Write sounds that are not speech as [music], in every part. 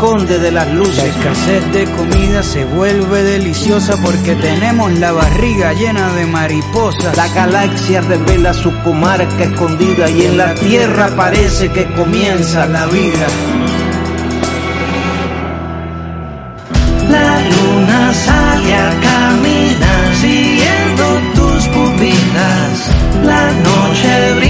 esconde de las luces. La escasez de comida se vuelve deliciosa porque tenemos la barriga llena de mariposas. La galaxia revela su comarca escondida y en la tierra parece que comienza la vida. La luna sale a caminar siguiendo tus pupilas. La noche brilla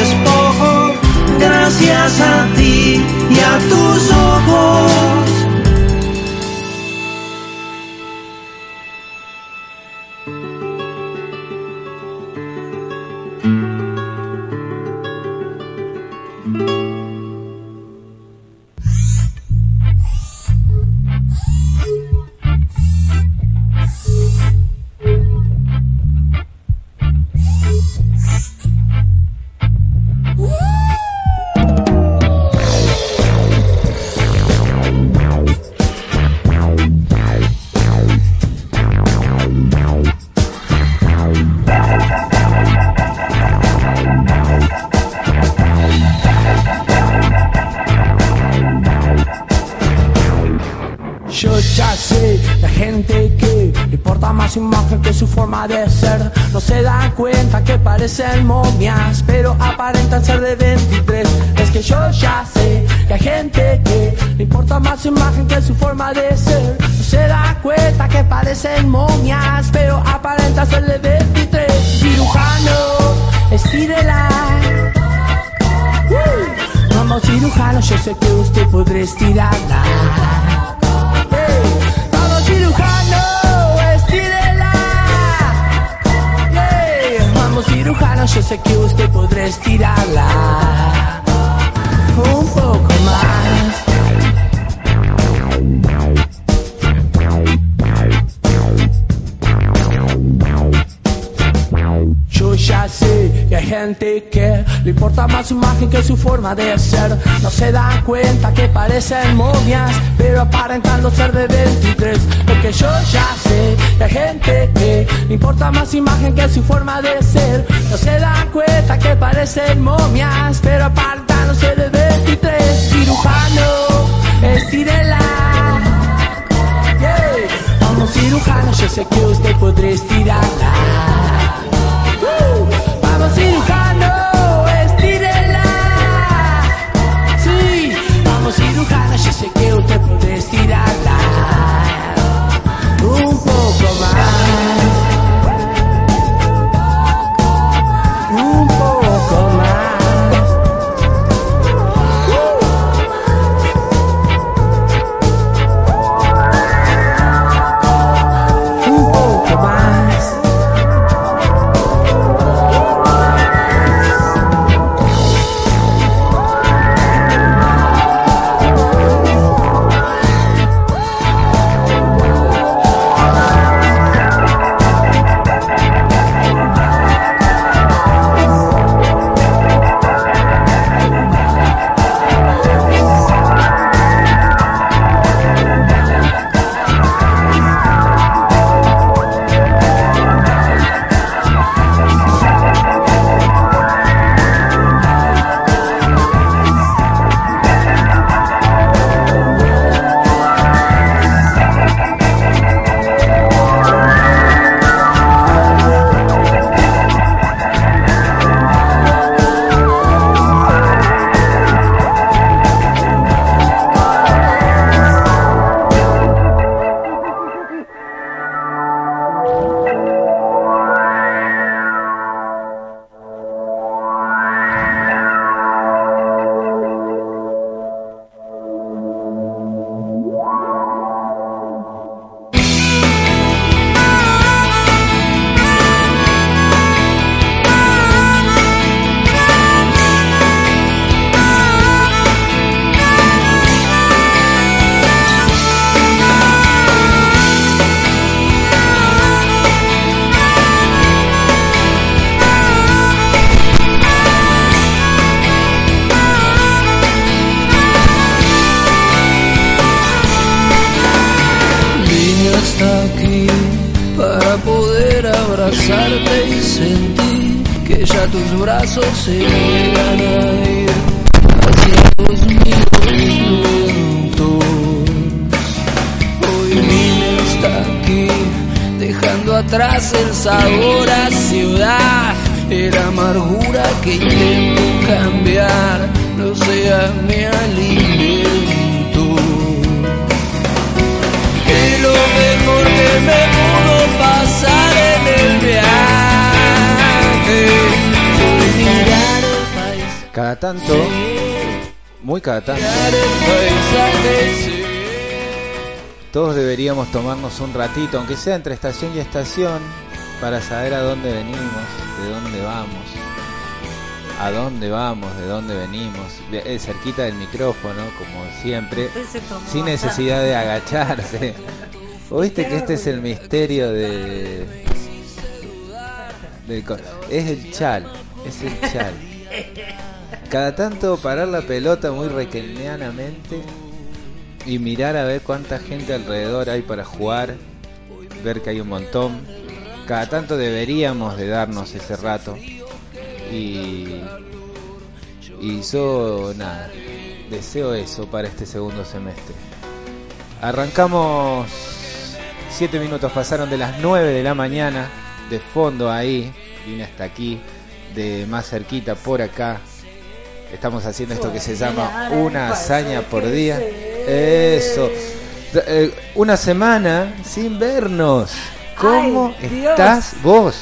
Parecen momias, pero aparentan ser de 23 Es que yo ya sé, que hay gente que le importa más su imagen que su forma de ser. No se dan cuenta que parecen momias, pero aparentan ser de 23 Cirujano, estírela Uh, Vamos cirujano, yo sé que usted podrá estirarla cirujano, gente que le importa más su imagen que su forma de ser. No se dan cuenta que parecen momias, pero aparentando ser de 23. Lo que yo ya sé, la gente que le importa más imagen que su forma de ser. No se dan cuenta que parecen momias, pero aparentando ser de 23. Cirujano, estirela. Yeah. Como cirujano, yo sé que usted podrá estirarla. Vamos cirujano, estírela. Sí, vamos cirujano, yo sé que usted podrá estirarla. Tus brazos se niegan a ir hacia los míos lentos. Hoy vine hasta aquí dejando atrás el sabor a ciudad, la amargura que intento cambiar, no sea mi alimento Cada tanto, muy cada tanto, todos deberíamos tomarnos un ratito, aunque sea entre estación y estación, para saber a dónde venimos, de dónde vamos, a dónde vamos, de dónde venimos, de- eh, cerquita del micrófono, como siempre, sin necesidad de agacharse. [laughs] ¿Oíste que este es el misterio de... del es el chal, es el chal. [laughs] Cada tanto parar la pelota muy requenianamente y mirar a ver cuánta gente alrededor hay para jugar, ver que hay un montón. Cada tanto deberíamos de darnos ese rato. Y, y yo, nada, deseo eso para este segundo semestre. Arrancamos, 7 minutos pasaron de las 9 de la mañana, de fondo ahí, vine hasta aquí, de más cerquita por acá. Estamos haciendo esto que se llama una hazaña por día. Eso. Eh, Una semana sin vernos. ¿Cómo Ay, estás vos?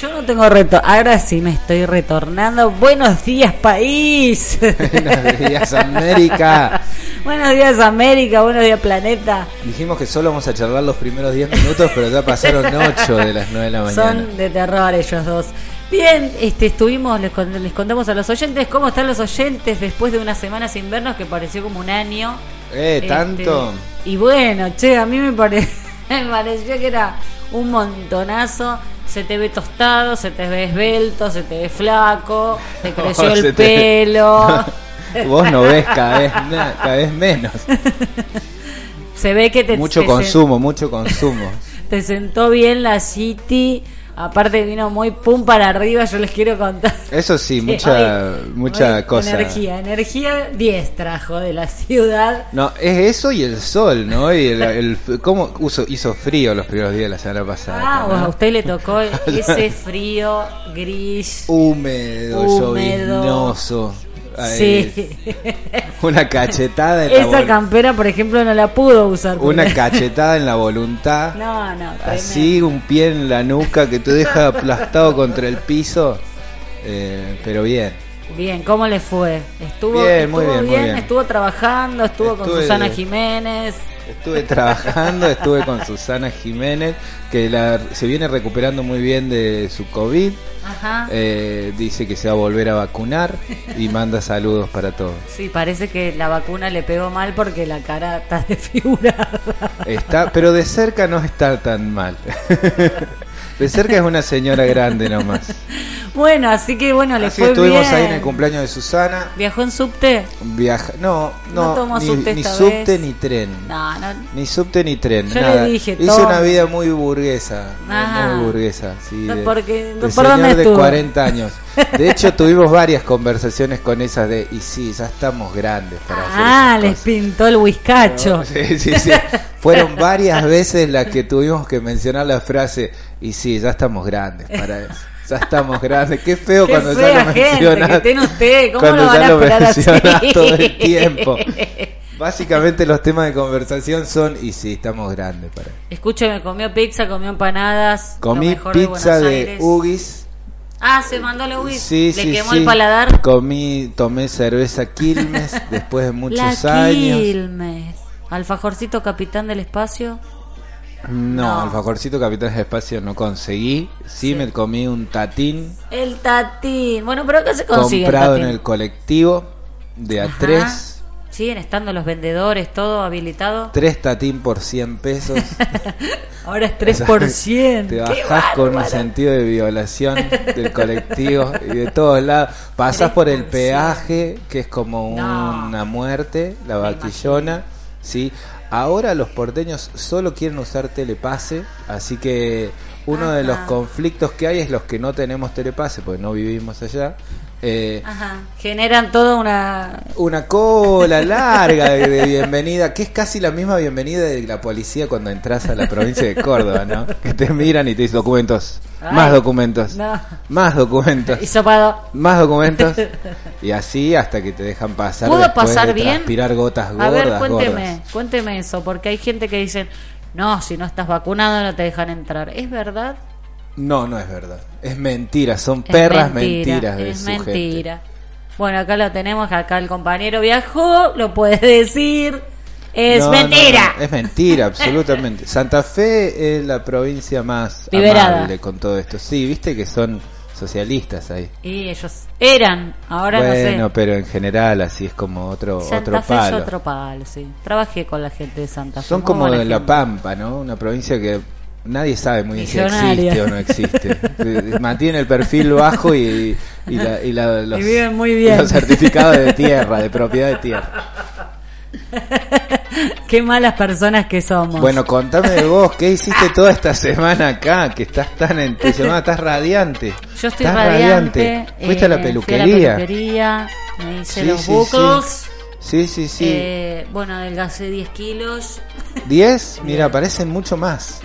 Yo no tengo reto. Ahora sí me estoy retornando. Buenos días, país. [laughs] Buenos días, América. [laughs] buenos días, América. Buenos días, planeta. Dijimos que solo vamos a charlar los primeros 10 minutos, pero ya pasaron 8 de las 9 de la mañana. Son de terror ellos dos. Bien, este, estuvimos, les, les contamos a los oyentes cómo están los oyentes después de una semana sin vernos que pareció como un año. Eh, Este, tanto. y bueno, che, a mí me, pare- [laughs] me pareció que era un montonazo. Se te ve tostado, se te ve esbelto, se te ve flaco, te creció [laughs] Oh, el te- pelo. [laughs] Vos no ves cada vez, cada vez menos. se ve que te, Mucho te- consumo, mucho consumo. te sentó bien la City. Aparte vino muy pum para arriba, yo les quiero contar. Eso sí, mucha, hoy- mucha hoy cosa. Energía, energía 10 trajo de la ciudad. No, es eso y el sol, ¿no? Y el, [laughs] el- cómo uso- hizo frío los primeros días de la semana pasada. Ah, ¿no? a usted le tocó [laughs] ese frío gris. Húmedo, Húmedo. Sí. [laughs] Una cachetada en la Esa campera, por ejemplo, no la pudo usar. porque- Una [laughs] cachetada en la voluntad. No, no, Así, un pie en la nuca que te deja aplastado contra el piso. Eh, pero bien. Bien, ¿cómo le fue? ¿Estuvo Bien, estuvo muy bien, muy bien. ¿Estuvo trabajando? ¿Estuvo con Susana Jiménez? Estuve trabajando, estuve con Susana Jiménez, que la, se viene recuperando muy bien de su COVID. Ajá. Eh, dice que se va a volver a vacunar y manda saludos para todos. Sí, parece que la vacuna le pegó mal porque la cara está [laughs] desfigurada. Está, pero de cerca no está tan mal. [laughs] De cerca es una señora grande nomás. [laughs] Bueno, así que bueno, le Así fue estuvimos bien. ahí en el cumpleaños de Susana. ¿Viajó en subte? Viaja, no, No no, tomó ni, subte ni esta subte vez. ni tren. No, no. Ni subte ni tren, Yo le nada. dije, Hice toma. una vida muy burguesa, Ajá. muy burguesa, sí, de, porque- de ¿por señor dónde de estuvo? 40 años. De hecho, tuvimos varias conversaciones con esas de, y sí, ya estamos grandes para Ah, hacer les pintó el whiskacho. [laughs] Sí, sí, sí. Fueron varias veces las que tuvimos que mencionar la frase, y sí, ya estamos grandes para eso. Ya estamos grandes. Qué feo Qué cuando ya lo gente mencionas. que usted. ¿Cómo cuando lo van ya a lo así? mencionas todo el [laughs] tiempo. Básicamente los temas de conversación son, y sí, estamos grandes para eso. Escúcheme, comió pizza, comió empanadas. lo Comí mejor de pizza de. Ugis. Ah, se mandó la Ugis. Sí, Le sí, quemó sí. el paladar. Comí, tomé cerveza Quilmes [laughs] después de muchos la años. Quilmes. Alfajorcito capitán del espacio. No, No. alfajorcito Capitán de Espacio no conseguí. Sí, me comí un tatín El tatín. Bueno, pero acá se consigue comprado el en tatín. el colectivo de Ajá. A3. Siguen estando los vendedores, todo habilitado. Tres tatín por 100 pesos. [laughs] Ahora es 3%. Te ¡Qué bajás con un sentido de violación del colectivo y de todos lados. Pasás por el 3%. peaje, que es como No. una muerte, la Me vaquillona. ¿sí? Ahora los porteños solo quieren usar telepase, así que uno de los conflictos que hay es los que no tenemos telepase, porque no vivimos allá. Eh, Ajá. Generan toda una. una cola larga de, de bienvenida, que es casi la misma bienvenida de la policía cuando entras a la provincia de Córdoba, ¿no? Que te miran y te dicen documentos, Ay, más documentos, no. más documentos, [laughs] Hisopado. más documentos, y así hasta que te dejan pasar. ¿Pudo pasar de bien? Transpirar gotas gordas, A ver, cuénteme, gordas. cuénteme eso, porque hay gente que dice, no, si no estás vacunado no te dejan entrar. ¿Es verdad? No, no es verdad. Es mentira, son Es perras mentira, mentiras de es su mentira. Bueno, acá lo tenemos, acá el compañero viajó, lo puedes decir. Es No, mentira. no, es mentira, absolutamente. Santa Fe es la provincia más Liberada. amable con todo esto. Sí, viste que son socialistas ahí. Y ellos eran, ahora bueno, no sé. pero en general así es como otro Santa otro Fe palo. es otro palo, sí. Trabajé con la gente de Santa Fe. Son como de La. Pampa, ¿no? Una provincia que nadie sabe muy bien si existe o no existe. [laughs] Mantiene el perfil bajo y, y, la- y la- los, Y viven muy bien. los certificados de tierra, de propiedad de tierra. [laughs] Qué malas personas que somos. Bueno, contame de vos, ¿qué hiciste toda esta semana acá? Que estás tan entusiasmada, estás radiante. Yo estoy Estás radiante. ¿Fuiste a la eh, peluquería? Fui a la peluquería, me hice Sí, los sí, buckles. Sí, sí, sí. eh, bueno, adelgacé 10 kilos. ¿10? [laughs] Mira, parecen mucho más.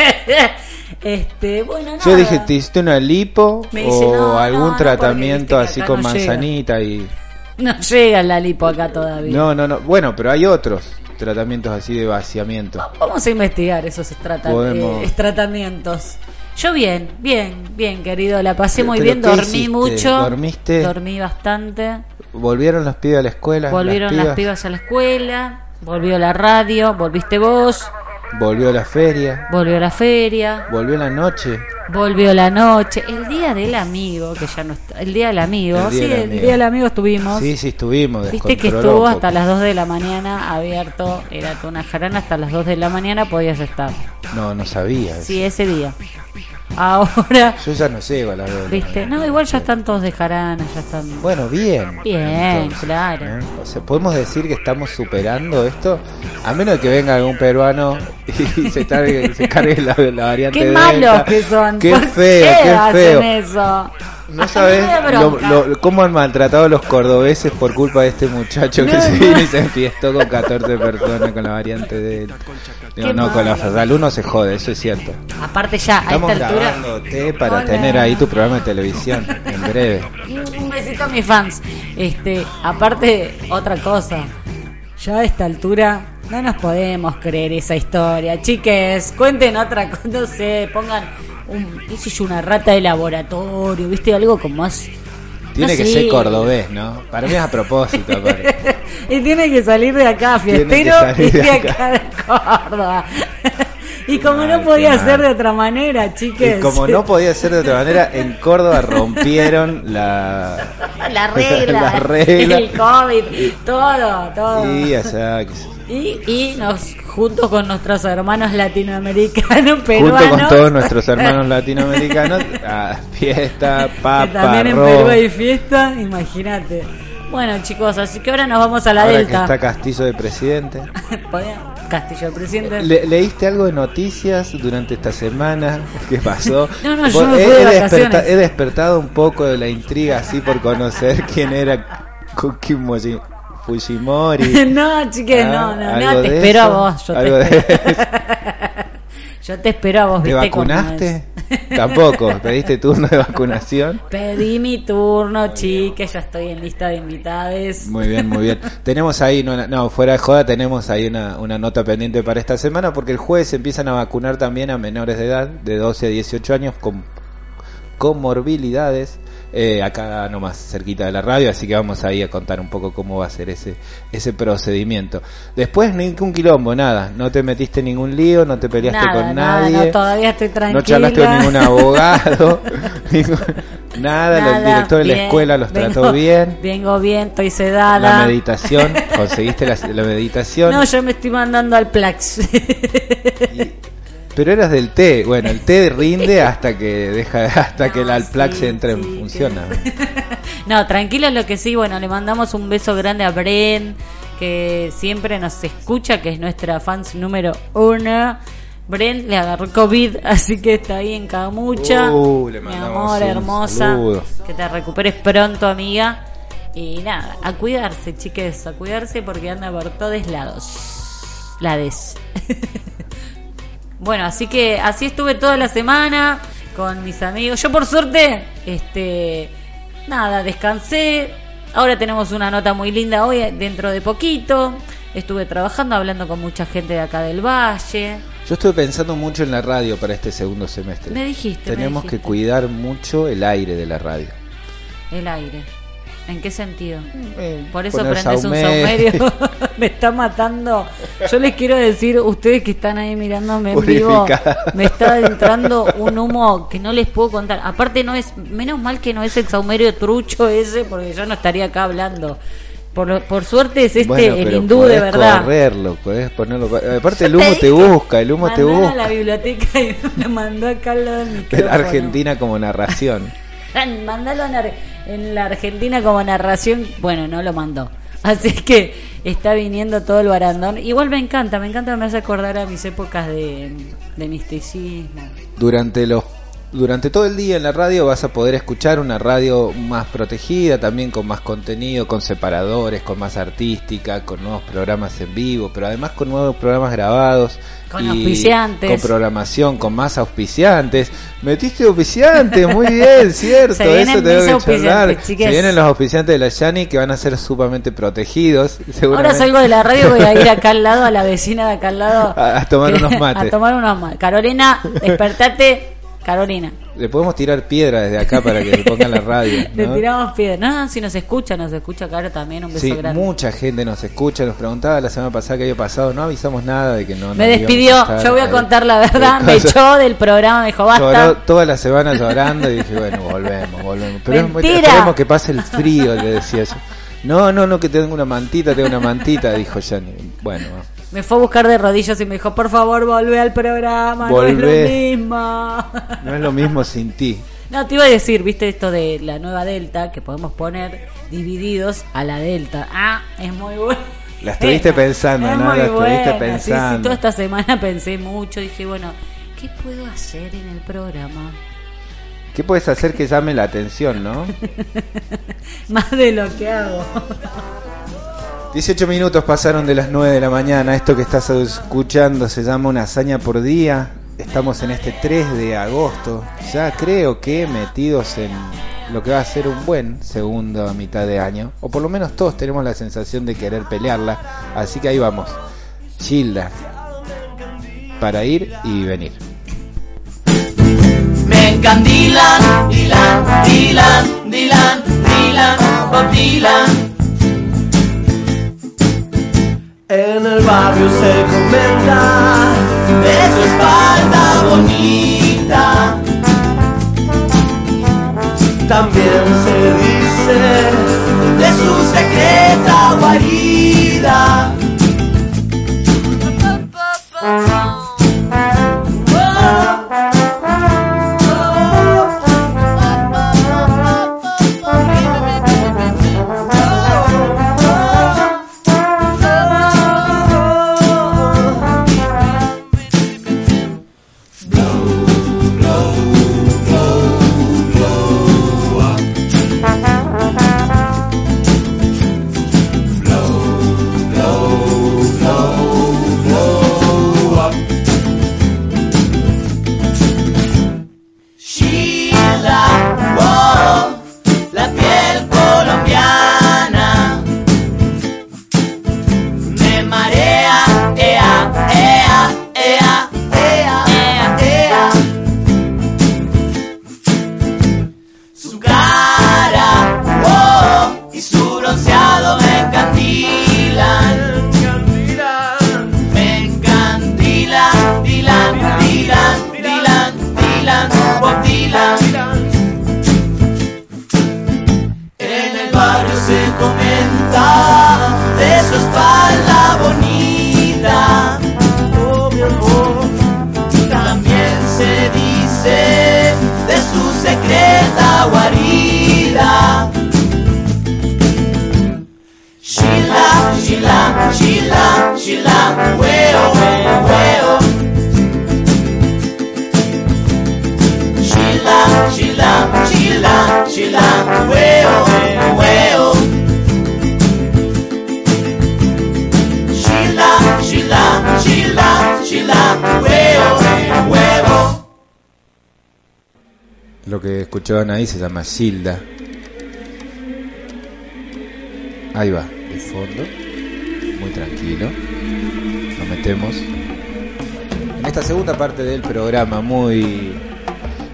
[laughs] este, bueno, nada. Yo dije, ¿te hiciste una lipo Me dice, o no, algún no, tratamiento así con llega. manzanita y... [laughs] No llega la lipo acá todavía. No, no, no. Bueno, pero hay otros tratamientos así de vaciamiento. Vamos a investigar esos Podemos. eh, tratamientos. Yo bien, bien, bien, querido. La pasé muy bien, ¿qué dormí hiciste? mucho. ¿Dormiste? Dormí bastante. ¿Volvieron los pibes a la escuela? Volvieron las pibas a la escuela. Volvió la radio. Volviste vos. Volvió la feria. Volvió la feria. Volvió la noche. Volvió la noche. El día del amigo, que ya no está. El día del amigo. El día sí, del el amigo. día del amigo estuvimos. Sí, sí, estuvimos. Viste que estuvo hasta las 2 de la mañana abierto. Era una jarana hasta las 2 de la mañana podías estar. No, no sabía. eso. Sí, ese día. Ahora, [laughs] Yo ya no llego a la vela. viste, no, igual ya están todos de jarana, ya están. Bueno, bien. Bien, claro. ¿eh? O sea, podemos decir que estamos superando esto, a menos que venga algún peruano [laughs] y se, cargue, se cargue la, la variante Qué Delta. malos que son. Qué ¿Por feo, qué qué hacen feo. eso? No sabes lo, lo- cómo han maltratado a los cordobeses por culpa de este muchacho que No, se no. vino y se enfiestó con 14 personas con la variante de él. No, no, con la. Ferral uno se jode, eso es cierto. Aparte ya, a Estamos esta altura. grabándote para Hola. tener ahí tu programa de televisión en breve. Un besito a mis fans. Este, aparte, otra cosa. Ya a esta altura no nos podemos creer esa historia. Chiques, cuenten otra cosa, no sé, pongan un, qué sé yo, una rata de laboratorio, ¿viste? Algo como más... Tiene no que sé. ser cordobés, ¿no? Para mí es a propósito, [laughs] y tiene que salir de acá, fiestero, y de acá de Córdoba. Y como no podía ser de otra manera, chiques. Y como no podía ser de otra manera, en Córdoba [laughs] rompieron la... [laughs] La regla, [laughs] La regla. el COVID, todo, todo. Y allá. Y, y nos, junto con nuestros hermanos latinoamericanos, peruanos, junto con todos nuestros hermanos latinoamericanos, a fiesta, que papa, también en. Perú hay fiesta, imagínate. Bueno, chicos, así que ahora nos vamos a la Ahora que Delta. está Castillo de presidente. [laughs] Castillo, el presidente. Le- ¿Leíste algo de noticias durante esta semana? [laughs] ¿Qué pasó? [laughs] No, no, yo me he, de he vacaciones. he despertado un poco de la intriga así por conocer quién era Kuki Moji- Fujimori. no, chiques, no, Ah, no, ¿algo no, te de espero a eso? vos. Yo ¿Algo te, de espero. yo te espero a vos, ¿Te ¿viste cómo vacunaste? Tampoco. ¿Pediste turno de vacunación? Pedí mi turno, chiques, ya estoy en lista de invitades. Muy bien, muy bien. Tenemos ahí, no, no, fuera de joda, tenemos ahí una, una nota pendiente para esta semana porque el jueves empiezan a vacunar también a menores de edad, de 12 a 18 años, con comorbilidades, eh, acá nomás cerquita de la radio, así que vamos ahí a contar un poco cómo va a ser ese, ese procedimiento. Después ningún quilombo, nada, no te metiste en ningún lío, no te peleaste Nada, con nada, nadie. no, todavía estoy tranquila. No charlaste con ningún abogado, [laughs] [laughs] ningún- nada, el Nada, director de la escuela los trató vengo- bien. Vengo bien, estoy La sedada. meditación, conseguiste la, la meditación. No, yo me estoy mandando al Plax. Pero eras del té, bueno, el té rinde hasta que deja [laughs] hasta que el Alplax sí, entre en sí, que- [laughs] no, tranquilo lo que sí, bueno, le mandamos un beso grande a Bren, que siempre nos escucha, que es nuestra fans número uno. Bren le agarró COVID, [laughs] así que está ahí en Camucha. Uh, le Mi amor, hermosa. saludo. Que te recuperes pronto, amiga. Y nada, a cuidarse, chiques, a cuidarse porque anda por todos lados. Lades. Bueno, así que así estuve toda la semana con mis amigos. Yo por suerte, este, nada, descansé. Ahora tenemos una nota muy linda hoy, dentro de poquito. Estuve trabajando, hablando con mucha gente de acá del Valle. Yo estuve pensando mucho en la radio para este segundo semestre. Me dijiste, me Tenemos que cuidar mucho el aire de la radio. El aire. ¿En qué sentido? Eh, Por eso prendes un saumerio. [laughs] [laughs] me está matando. Yo les quiero decir, ustedes que están ahí mirándome en vivo, me está entrando un humo que no les puedo contar. Aparte no es, menos mal que no es el saumerio trucho ese, porque yo no estaría acá hablando. Por, por suerte es este Bueno, el hindú de verdad. correrlo, podés ponerlo. Aparte el humo te busca, el humo te mandalo a busca. la biblioteca y [laughs] me mandó acá al lado del micrófono. Argentina como narración. [laughs] Mandalo en, la Argentina como narración. Bueno, no lo mandó. Así que está viniendo todo el barandón. Igual me encanta, me encanta, me hace acordar a mis épocas de, de misticismo. durante los durante todo el día en la radio vas a poder escuchar una radio más protegida, también con más contenido, con separadores, con más artística, con nuevos programas en vivo, pero además con nuevos programas grabados. Con auspiciantes. Con programación, con más auspiciantes. Metiste auspiciantes, muy bien, [laughs] cierto. Se vienen eso tengo que auspiciantes, charlar. Se vienen los auspiciantes de la Yani que van a ser sumamente protegidos. [laughs] Ahora salgo de la radio, voy a ir acá al lado, a la [laughs] vecina de acá al lado. A- a tomar unos mates. A tomar unos mates. Carolina, despertate. Carolina, Le podemos tirar piedra desde acá para que le pongan la radio. [laughs] le ¿no? tiramos piedra. No, si nos escucha, nos escucha Caro también. Un beso Sí, grande. mucha gente nos escucha, nos preguntaba la semana pasada qué había pasado, no avisamos nada de que no. me despidió, yo voy a contar la verdad, [laughs] me echó del programa, me dijo, basta. Lloró toda la semana llorando y dije, bueno, volvemos, volvemos. Pero Mentira. esperemos que pase el frío, le decía yo. No, no, no, que tengo una mantita, tengo una mantita, dijo Yanni. Bueno, Me fue a buscar de rodillas y me dijo, por favor, volvé al programa, no es lo mismo. [laughs] No es lo mismo sin ti. No, te iba a decir, viste esto de la nueva Delta, que podemos poner divididos a la Delta. Ah, es muy bueno. [laughs] La estuviste pensando, Es ¿no? muy La estuviste buena. Sí, pensando. sí, toda esta semana [laughs] pensé mucho. Dije, bueno, ¿qué puedo hacer en el programa? ¿Qué puedes hacer que llame la atención, no? Más de lo que hago. 18 minutos pasaron de las 9 de la mañana. Esto que estás escuchando se llama una hazaña por día. Estamos en este 3 de agosto. Ya creo que metidos en lo que va a ser un buen segundo mitad de año. O por lo menos todos tenemos la sensación de querer pelearla. Así que ahí vamos. Gilda. Para ir y venir. Me Dylan, Dylan, Dylan, Dylan, Bob. En el barrio se comenta de su espalda bonita. También se dice de su secreta guarida. Ahí se llama Gilda. Ahí va, de fondo. Muy tranquilo. Nos metemos. En esta segunda parte del programa, muy,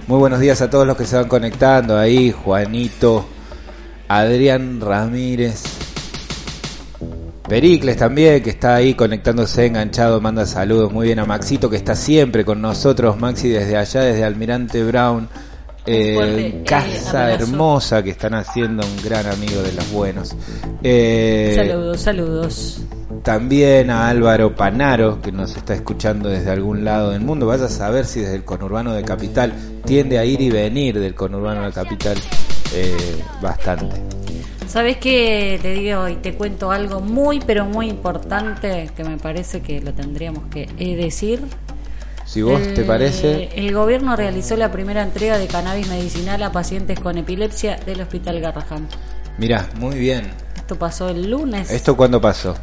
muy buenos días a todos los que se van conectando ahí. Juanito, Adrián Ramírez, Pericles también, que está ahí conectándose, enganchado, manda saludos. Muy bien a Maxito, que está siempre con nosotros. Maxi desde allá, desde Almirante Brown. Eh, eh, casa hermosa que están haciendo un gran amigo de los buenos. Eh, Saludos, saludos. también a Álvaro Panaro, que nos está escuchando desde algún lado del mundo. Vaya a saber si desde el conurbano de Capital tiende a ir y venir del conurbano de Capital eh, bastante. ¿Sabes qué? Te digo y te cuento algo muy, pero muy importante que me parece que lo tendríamos que eh, decir. Si vos te El- parece, El gobierno realizó la primera entrega de cannabis medicinal a pacientes con epilepsia del Hospital Garrahan. mirá, muy bien. Esto pasó el lunes. ¿Esto cuándo pasó?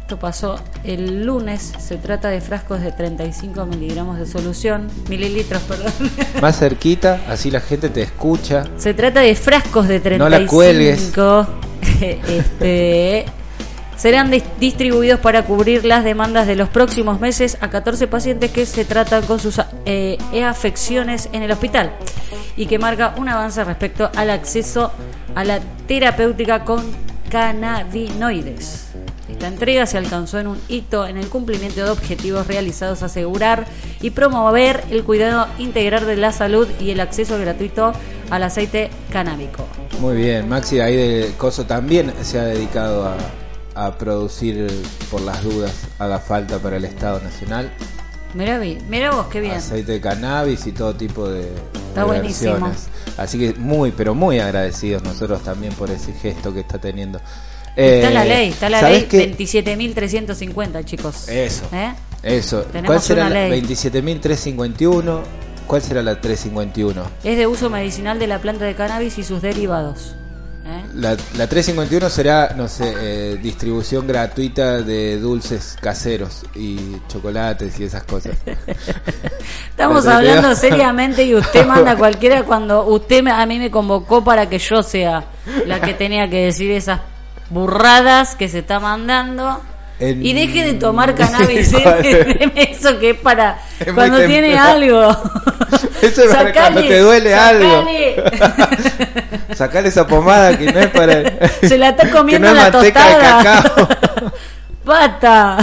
Esto pasó el lunes. Se trata de frascos de 35 miligramos de solución. Mililitros, perdón. [laughs] Más cerquita, así la gente te escucha. Se trata de frascos de 35. No la cuelgues. [laughs] este, serán dis- distribuidos para cubrir las demandas de los próximos meses a 14 pacientes que se tratan con sus eh, afecciones en el hospital y que marca un avance respecto al acceso a la terapéutica con cannabinoides. Esta entrega se alcanzó en un hito en el cumplimiento de objetivos realizados asegurar y promover el cuidado integral de la salud y el acceso gratuito al aceite canábico. Muy bien, Maxi ahí de Coso también se ha dedicado a, a producir por las dudas haga falta para el Estado Nacional. Mirá, vi- mirá vos, qué bien. Aceite de cannabis y todo tipo de, Está buenísimo. versiones. Así que muy, pero muy agradecidos nosotros también por ese gesto que está teniendo. Está Eh, la ley, está la ¿sabés ley qué? 27.350, chicos. Eso. ¿Eh? Eso. Tenemos ¿Cuál será la ley. 27.351? ¿Cuál será la 351? Es de uso medicinal de la planta de cannabis y sus derivados. ¿Eh? La, la 351 será, no sé, eh, distribución gratuita de dulces caseros y chocolates y esas cosas. [laughs] Estamos hablando seriamente y usted [laughs] manda cualquiera cuando usted me- a mí me convocó para que yo sea la que tenía que decir esas burradas que se está mandando. Y deje de tomar [laughs] cannabis, Sí, ¿eh? eso que es para [laughs] Es cuando tiene algo. [laughs] Eso es para cuando te duele algo. sacale. Esa pomada que no es para. Se la está que comiendo no es la manteca de tostada. cacao. Pata.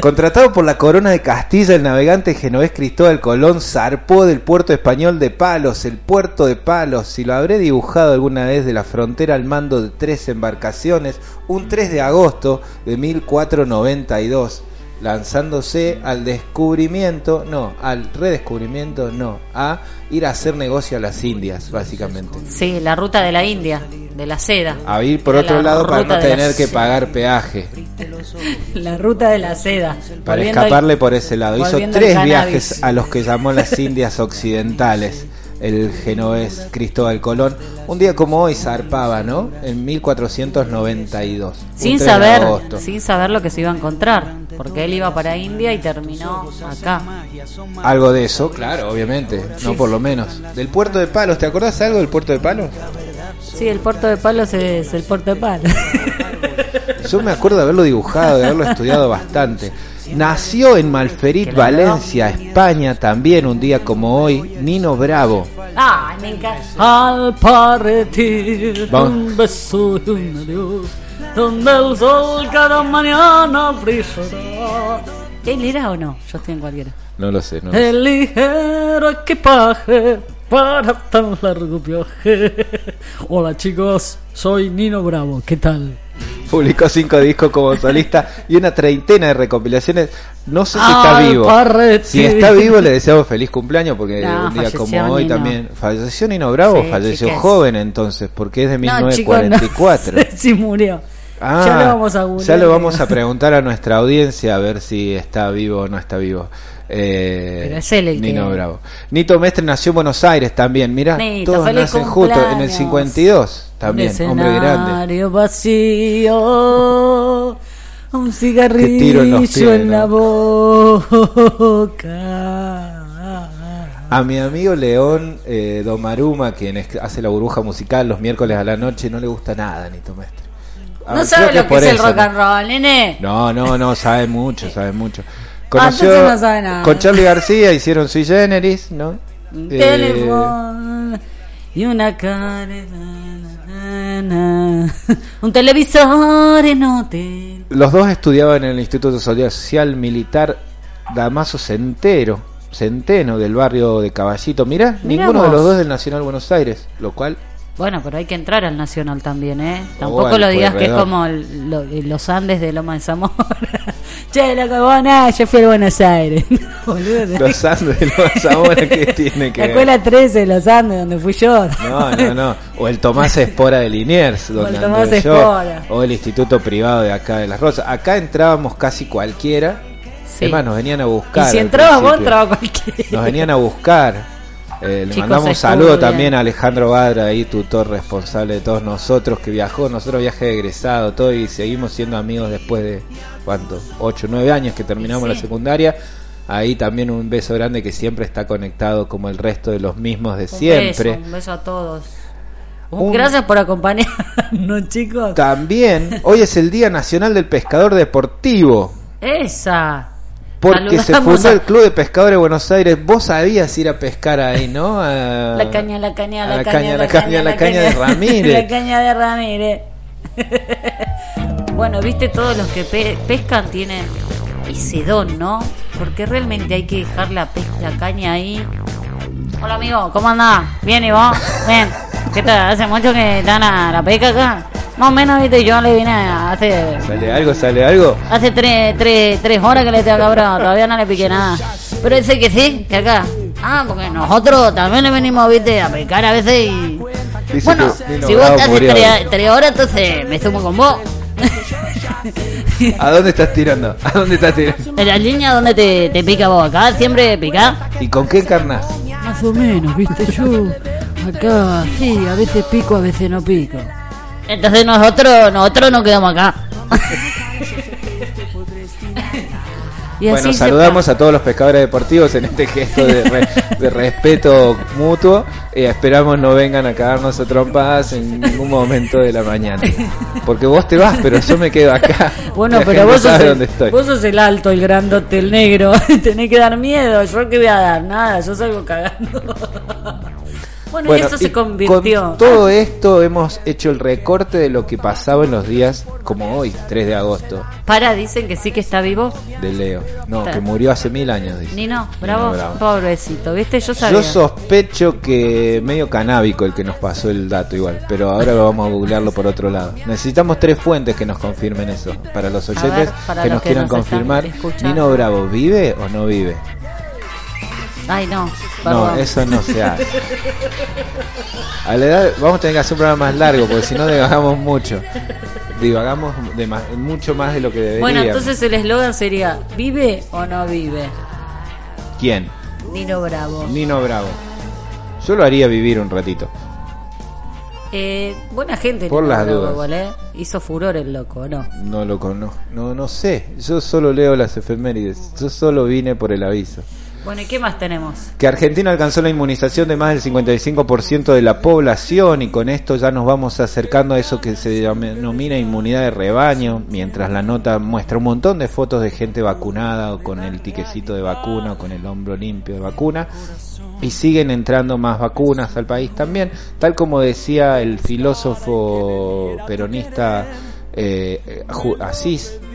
Contratado por la corona de Castilla, el navegante genovés Cristóbal Colón zarpó del puerto español de Palos, el puerto de Palos, si lo habré dibujado alguna vez de la frontera al mando de tres embarcaciones, un 3 de agosto de 1492, lanzándose al descubrimiento, no, al redescubrimiento, no, a ir a hacer negocio a las Indias, básicamente. Sí, la ruta de la India, de la seda. A ir por La otro lado para no tener que pagar peaje. [laughs] La ruta de la seda. Para Volviendo al- escaparle por ese lado. Hizo tres viajes a los que llamó las Indias Occidentales. El genovés Cristóbal Colón. Un día como hoy zarpaba, ¿no? En 1492. un sin 3 de saber, sin saber lo que se iba a encontrar, porque él iba para India y terminó acá. Algo de eso, claro, obviamente. No por lo menos. Del puerto de Palos, ¿te acordás algo del puerto de Palos? Sí, el puerto de Palos es el puerto de Palos. Yo me acuerdo de haberlo dibujado, de haberlo estudiado bastante. Nació en Malferit, Valencia, España, también un día como hoy, Nino Bravo. Ay, me encanta. Al partir, Vamos. un beso y un adiós, donde el sol cada mañana brillará. ¿Él era o no? Yo estoy en cualquiera. No lo sé, no lo sé. El ligero equipaje para tan largo viaje. Hola chicos, soy Nino Bravo, ¿qué tal? Publicó cinco discos como solista y una treintena de recopilaciones. No sé si está vivo. Si está vivo, le deseamos feliz cumpleaños porque No, un día como hoy Nino. también. ¿Falleció Nino Bravo? Sí, falleció chiques. joven entonces, porque es de No, chicos, no. [laughs] 1944. sí murió. Ah, ya lo vamos a googlear. ya lo vamos a preguntar a nuestra audiencia a ver si está vivo o no está vivo. Eh, Pero es él el Nino que- Bravo. Nito Mestre nació en Buenos Aires también, Nito, todos nacen juntos en el cumpleaños. 52 también, Un hombre grande. vacío, un cigarrillo tiro en pies, en la boca. A mi amigo León eh, Domaruma, quien es- hace la burbuja musical los miércoles a la noche, no le gusta nada Nito Mestre. Ah, No creo sabe lo que es el rock and roll, nene. No, no, no, sabe mucho, sabe mucho. Ah, entonces no sabe nada. con Charlie García hicieron Sui Generis, ¿no? Un Eh, teléfono y una cara. Un televisor en hotel. Los dos estudiaban en el Instituto Social Militar Damaso Centero, Centeno, del barrio de Caballito. Mirá, Mirá ninguno de vos. los dos del Nacional Buenos Aires, lo cual Bueno, pero hay que entrar al Nacional también, ¿eh? O Tampoco al lo digas que es como el- lo- los Andes de Loma de Zamora. Che, la cabona, yo fui a Buenos Aires. [laughs] Boludo, los Andes de los Zamora que tiene que La ver? escuela 13 de los Andes, donde fui yo. No, no, no. O el Tomás Espora de Liniers, donde el Tomás anduve yo. Espora. O el Instituto Privado de acá de Las Rosas. Acá entrábamos casi cualquiera. Sí. Es más, nos venían a Y buscar. si al entraba vos, principio. entraba cualquiera. Nos venían a buscar. Eh, le Chicos, mandamos estuvo saludo también a Alejandro Badra, ahí tutor responsable de todos nosotros, que viajó, nosotros viaje de egresado, todo, y seguimos siendo amigos después de, ¿cuánto? 8, 9 años que terminamos Sí. la secundaria. Ahí también un beso grande que siempre está conectado como el resto de los mismos de Un siempre. beso, un beso a todos. Un- Gracias por acompañarnos, [laughs] chicos. También, hoy es el Día Nacional del Pescador Deportivo. Esa. Porque se fundó a- el Club de Pescadores de Buenos Aires. Vos sabías ir a pescar ahí, ¿no? A- La caña, la caña, la, caña, la caña, [laughs] la caña de Ramírez. La caña de Ramírez. [laughs] bueno, viste, todos los que pe- pescan tienen ese don, ¿no? Porque realmente hay que dejar la, la caña ahí. Hola, amigo, ¿cómo andás? ¿Bien y vos? Bien. [laughs] ¿Qué tal? ¿Hace mucho que están a la pesca acá? Más o menos, viste, yo le vine hace ¿Sale algo? ¿Sale algo? hace tres, tres, tres horas que le estoy cabrón, [laughs] todavía no le piqué nada. Pero dice que sí, que acá. Ah, porque nosotros también le venimos, viste, a picar a veces y... Dice Bueno, que si vos Bravo estás murió. tres, tres horas, entonces me sumo con vos. ¿A dónde estás tirando? ¿A dónde estás tirando? En la línea donde te, te pica vos, acá siempre pica. ¿Y con qué encarnás? Más o menos, viste, yo acá sí, a veces pico, a veces no pico. Entonces nosotros, nosotros nos quedamos acá. [laughs] Y Bueno, así saludamos a todos los pescadores deportivos en este gesto de, re- de respeto mutuo. y esperamos no vengan a cagarnos a trompadas en ningún momento de la mañana. Porque vos te vas, pero yo me quedo acá. Bueno, La pero vos sos, el, estoy. vos sos el alto, el grandote, el negro. [laughs] Tenés que dar miedo. Yo qué voy a dar, nada, yo salgo cagando. Bueno, y Bueno, eso y se convirtió. Con todo esto hemos hecho el recorte de lo que pasaba en los días como hoy, 3 de agosto, Para, dicen que sí que está vivo. de Leo. No, Está. que murió hace mil años. dice. Nino, bravo, Bravo. pobrecito, ¿viste? Yo sabía. Yo sospecho que medio canábico el que nos pasó el dato igual, pero ahora lo vamos a googlearlo por otro lado. Necesitamos tres fuentes que nos confirmen eso. Para los oyentes ver, para que los nos que quieran nos confirmar. Nino Bravo, ¿vive o no vive? Ay, no, No, perdón. eso no se hace. A la edad, vamos a tener que hacer un programa más largo, porque si no divagamos mucho. Divagamos de más- mucho más de lo que deberíamos. Bueno, entonces el eslogan sería: ¿vive o no vive? ¿Quién? Nino Bravo. Nino Bravo. Yo lo haría vivir un ratito. Eh, buena gente, Por Nino las Bravo, dudas. igual, ¿eh? Hizo furor el loco, ¿no? No lo conozco. No, no sé. Yo solo leo las efemérides. Yo solo vine por el aviso. Bueno, ¿y qué más tenemos? Que Argentina alcanzó la inmunización de más del 55% de la población y con esto ya nos vamos acercando a eso que se denomina inmunidad de rebaño, mientras la nota muestra un montón de fotos de gente vacunada o con el tiquecito de vacuna o con el hombro limpio de vacuna. Y siguen entrando más vacunas al país también, tal como decía el filósofo peronista eh, Ju- Asís, ¿Qué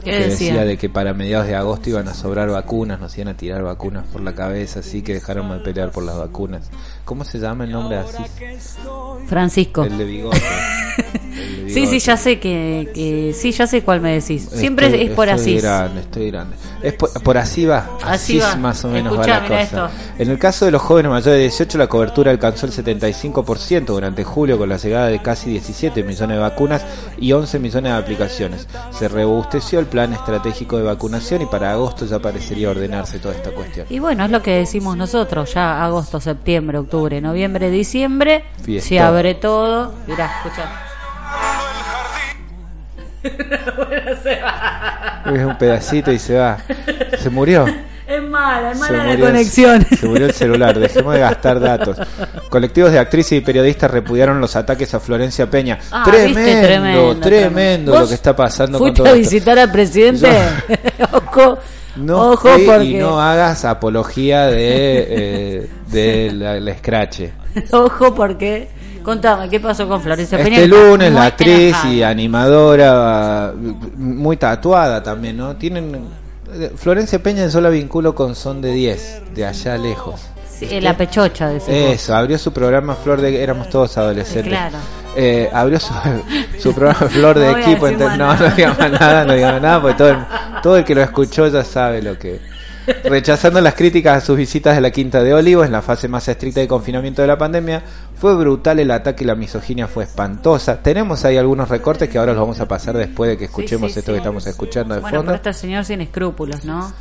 que decía? decía de que para mediados de agosto iban a sobrar vacunas, nos iban a tirar vacunas por la cabeza, así que dejaron de pelear por las vacunas. ¿Cómo se llama el nombre de Asís? Francisco. El de bigote. [laughs] Sí, sí, ya sé que, que- sí, ya sé cuál me decís. Siempre Estoy- es por estoy así. grande, estoy grande. Es por, por así va. Así Así, va. más o menos Escuchá, va la cosa. esto. En el caso de los jóvenes mayores de 18, la cobertura alcanzó el 75% durante julio con la llegada de casi 17 millones de vacunas y 11 millones de aplicaciones. Se robusteció el plan estratégico de vacunación y para agosto ya parecería ordenarse toda esta cuestión. Y bueno, es lo que decimos nosotros, ya agosto, septiembre, octubre, noviembre, diciembre, se abre todo. Mirá, escucha. [laughs] Es un pedacito y se va. Se murió. Es mala, es Se mala la conexión. [laughs] se murió el celular, dejemos de gastar datos. Colectivos de actrices y periodistas repudiaron los ataques a Florencia Peña. Ah, tremendo, viste, tremendo, tremendo. lo ¿Vos que está pasando con ¿Fuiste todo a esto. visitar al presidente? [laughs] Ojo, No ojo porque... y no hagas apología de, eh, de la, la escrache. Ojo porque... Contame, ¿qué pasó con Florencia Peña? Este lunes la actriz enojada. y animadora, muy tatuada también, ¿no? Tienen Florencia Peña yo la vinculo con Son de 10, de allá lejos. Sí, la pechocha, decimos. Eso, abrió su programa Flor de... Éramos todos adolescentes. Claro. Eh, abrió su, [laughs] su programa Flor de No Equipo. ente- no, no digamos nada, no digamos nada, porque todo el, todo el que lo escuchó ya sabe lo que... Rechazando las críticas a sus visitas de la Quinta de Olivos en la fase más estricta de confinamiento de la pandemia, fue brutal el ataque y la misoginia fue espantosa. Tenemos ahí algunos recortes que ahora los vamos a pasar después de que escuchemos Sí, sí, esto sí. que estamos escuchando de Bueno, fondo. pero este señor sin escrúpulos, ¿no?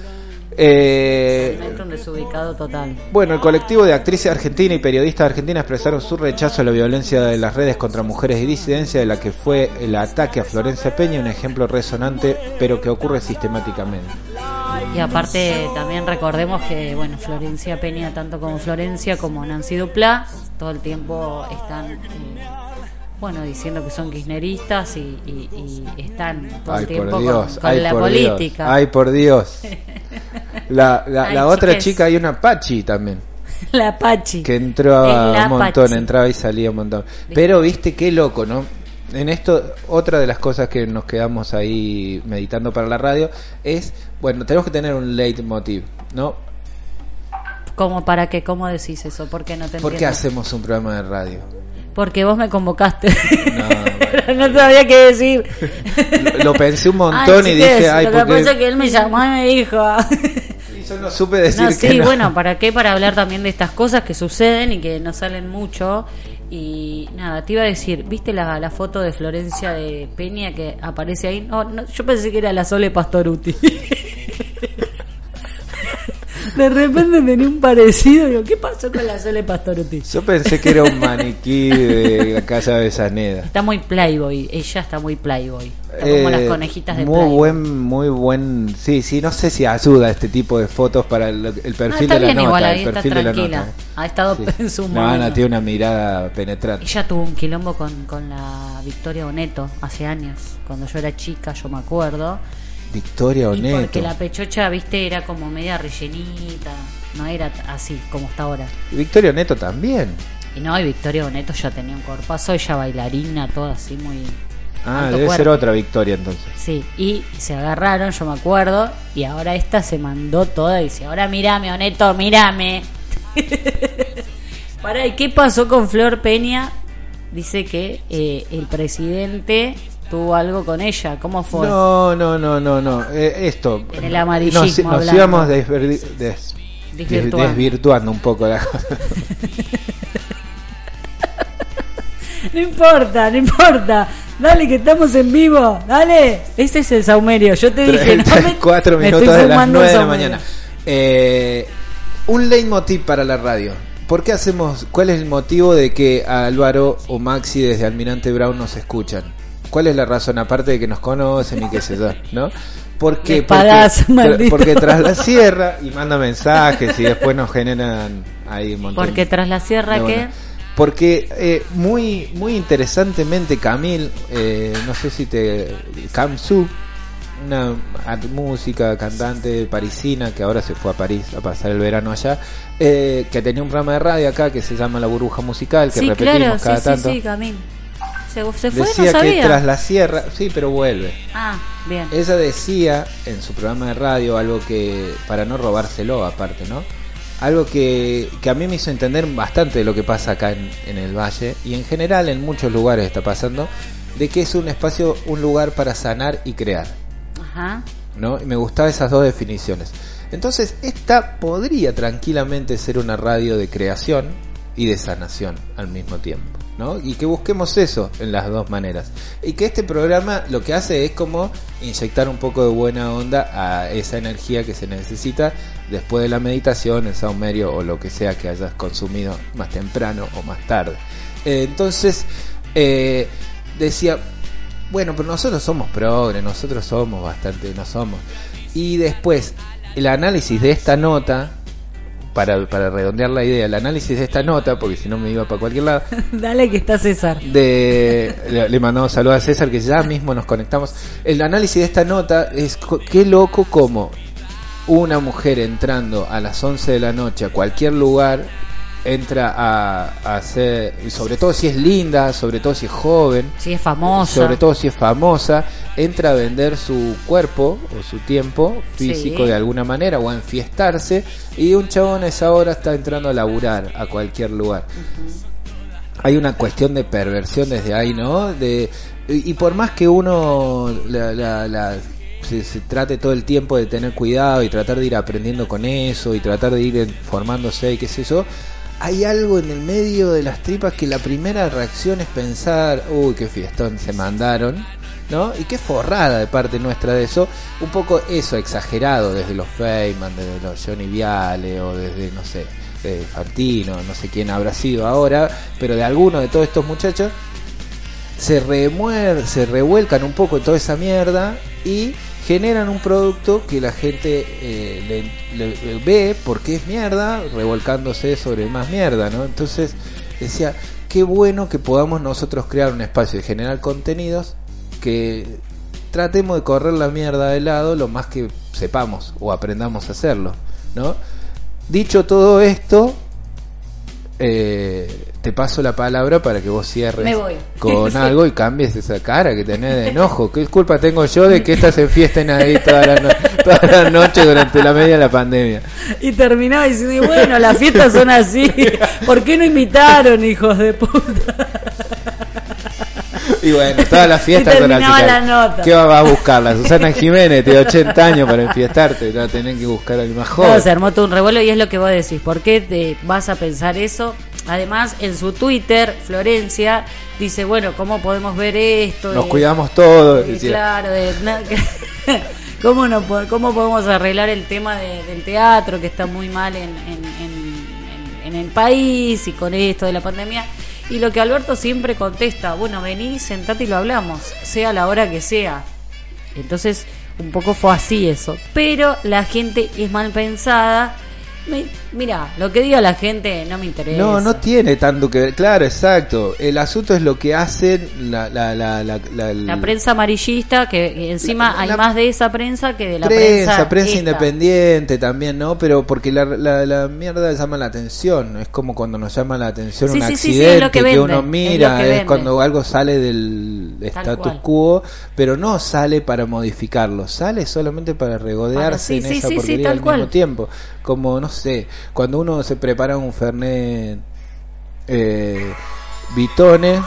Eh, un desubicado total. Bueno, el colectivo de actrices argentinas y periodistas argentinas expresaron su rechazo a la violencia de las redes contra mujeres y disidencia, de la que fue el ataque a Florencia Peña, un ejemplo resonante, pero que ocurre sistemáticamente. Y aparte también recordemos que, bueno, Florencia Peña, tanto como Florencia como Nancy Duplá, todo el tiempo están, eh, bueno, diciendo que son kirchneristas y, y- y están todo el tiempo Dios, con, con ay, la política. Dios, ay, por Dios. [laughs] La, la, Ay, la otra chiques. chica, hay una Pachi también, [laughs] La Pachi. que entraba un montón, Pachi. entraba y salía un montón. Pero viste qué loco, ¿no? En esto, otra de las cosas que nos quedamos ahí meditando para la radio es, bueno, tenemos que tener un leitmotiv, ¿no? ¿Cómo para qué? ¿Cómo decís eso? ¿Por qué no te ¿Por qué hacemos un programa de radio? Porque vos me convocaste. No, [laughs] bueno. no sabía qué decir. Lo, lo pensé un montón Ay, y dije, ay, lo que pasa es que él me llamó y me dijo. Y yo no supe decir No, que sí, no. bueno, ¿para qué? Para hablar también de estas cosas que suceden y que no salen mucho. Y nada, te iba a decir, ¿viste la, la foto de Florencia de Peña que aparece ahí? No, no, yo pensé que era la Sole Pastoruti. [laughs] De repente tenía un parecido. Digo, ¿qué pasó con la Sole Pastoruti? Yo pensé que era un maniquí de la casa de Avellaneda. Está muy playboy, ella está muy playboy. Está como Eh, las conejitas de muy playboy. buen muy buen sí sí no sé si ayuda este tipo de fotos para el, el No, perfil está de la bien nota igual, el ahí está perfil de la tranquila. nota. Ha estado Sí. en su No, momento. Ana tiene una mirada penetrante Ella tuvo un quilombo con, con la Victoria Oneto hace años. Cuando yo era chica, yo me acuerdo. Victoria Y Oneto porque la pechocha, viste, era como media rellenita. No era así como está ahora. Victoria Oneto también Y no, y Victoria Oneto ya tenía un cuerpazo, ella bailarina, toda así muy. ah debe ser otra Victoria entonces Sí, y se agarraron, yo me acuerdo. Y ahora esta se mandó toda y dice: Ahora mírame, Oneto, mírame. [laughs] Pará, ¿y qué pasó con Flor Peña? Dice que eh, el presidente tuvo algo con ella. ¿Cómo fue? no no no no no Eh, esto En el amarillismo nos, íbamos des- Desvirtuando. des- desvirtuando un poco la cosa [laughs] No importa, no importa. Dale, que estamos en vivo. Dale. Ese es el saumerio. Yo te dije, no me- cuatro minutos de las nueve de la mañana. Eh, un leitmotiv para la radio. ¿Por qué hacemos? ¿Cuál es el motivo de que a Álvaro o Maxi desde Almirante Brown nos escuchan? ¿Cuál es la razón? Aparte de que nos conocen y qué sé yo, ¿no? Porque, pagás, porque, porque tras la sierra y manda mensajes y después nos generan ahí un montón. Porque tras la sierra, No, ¿qué? bueno. Porque eh, muy muy interesantemente Camil, eh, no sé si te... Kamsu, una música, cantante parisina que ahora se fue a París a pasar el verano allá, eh, que tenía un programa de radio acá que se llama La Burbuja Musical, que Sí, repetimos claro, cada sí, tanto. sí, sí, Camil. Se, se fue, Decía no que tras la sierra, sí, pero vuelve. Ah, bien. Ella decía en su programa de radio algo que, para no robárselo aparte, ¿no? Algo que, que a mí me hizo entender bastante de lo que pasa acá en, en el valle y en general en muchos lugares está pasando, de que es un espacio, un lugar para sanar y crear, Ajá. ¿no? Y me gustaban esas dos definiciones. Entonces, esta podría tranquilamente ser una radio de creación y de sanación al mismo tiempo. ¿No? Y que busquemos eso en las dos maneras. Y que este programa lo que hace es como inyectar un poco de buena onda a esa energía que se necesita después de la meditación, el saumerio o lo que sea que hayas consumido más temprano o más tarde. Eh, entonces, eh, decía, bueno, pero nosotros somos progres, nosotros somos bastante, no somos. Y después, el análisis de esta nota, para, para redondear la idea, el análisis de esta nota, porque si no me iba para cualquier lado, [laughs] Dale que está César. de, le, le mandamos saludos a César que ya mismo nos conectamos. El análisis de esta nota es qué loco como una mujer entrando a las 11 de la noche a cualquier lugar entra a, a hacer, sobre todo si es linda, sobre todo si es joven, Si es famosa. sobre todo si es famosa, entra a vender su cuerpo o su tiempo físico Sí. de alguna manera o a enfiestarse y un chabón a esa hora está entrando a laburar a cualquier lugar. Hay una cuestión de perversión desde ahí, ¿no? De, y, y por más que uno la, la- la- se, se trate todo el tiempo de tener cuidado y tratar de ir aprendiendo con eso y tratar de ir formándose y qué sé yo, hay algo en el medio de las tripas que la primera reacción es pensar, uy, qué fiestón se mandaron, ¿no? Y qué forrada de parte nuestra de eso, un poco eso exagerado desde los Feynman, desde los Johnny Viale o desde, no sé, de Fantino, no sé quién habrá sido ahora, pero de alguno de todos estos muchachos, se remuer, se revuelcan un poco toda esa mierda y generan un producto que la gente eh, le, le- ve porque es mierda, revolcándose sobre más mierda, ¿no? Entonces decía, qué bueno que podamos nosotros crear un espacio y generar contenidos que tratemos de correr la mierda de lado lo más que sepamos o aprendamos a hacerlo, ¿no? Dicho todo esto, eh, te paso la palabra para que vos cierres con Sí. [laughs] algo y cambies esa cara que tenés de enojo. ¿Qué culpa tengo yo de que estas se enfiesten ahí toda la, no- toda la noche durante la media de la pandemia? Y terminaba diciendo, bueno, las fiestas son así. ¿Por qué no invitaron, hijos de puta? Y bueno, todas las fiestas son así. la nota. ¿Qué vas a buscar? La Susana Jiménez tiene 80 años para enfiestarte. No tenés que buscar al más No, joven. se armó todo un revuelo y es lo que vos decís. ¿Por qué te vas a pensar eso? Además, en su Twitter, Florencia dice, bueno, ¿cómo podemos ver esto? Nos De- cuidamos todos. de- decía. claro, de, [laughs] ¿cómo, no, ¿cómo podemos arreglar el tema de- del teatro que está muy mal en- en- en el país y con esto de la pandemia? Y lo que Alberto siempre contesta, bueno, vení, sentate y lo hablamos, sea la hora que sea. Entonces, un poco fue así eso. Pero la gente es mal pensada. Me- mira, lo que diga la gente no me interesa. No, no tiene tanto que ver. Claro, exacto. El asunto es lo que hacen la, la, la, la, la- La prensa amarillista, que encima hay más de esa prensa que de la prensa, prensa. prensa esta. independiente también, ¿no? Pero porque la, la, la mierda llama la atención. Es como cuando nos llama la atención Sí, un sí, sí, sí, accidente es lo que vende, uno es mira, lo que es, cuando algo sale del status quo, pero no sale para modificarlo, sale solamente para regodearse sí, en sí, esa porquería al cual. mismo tiempo. Como, no sé, cuando uno se prepara un Fernet eh, Vitone,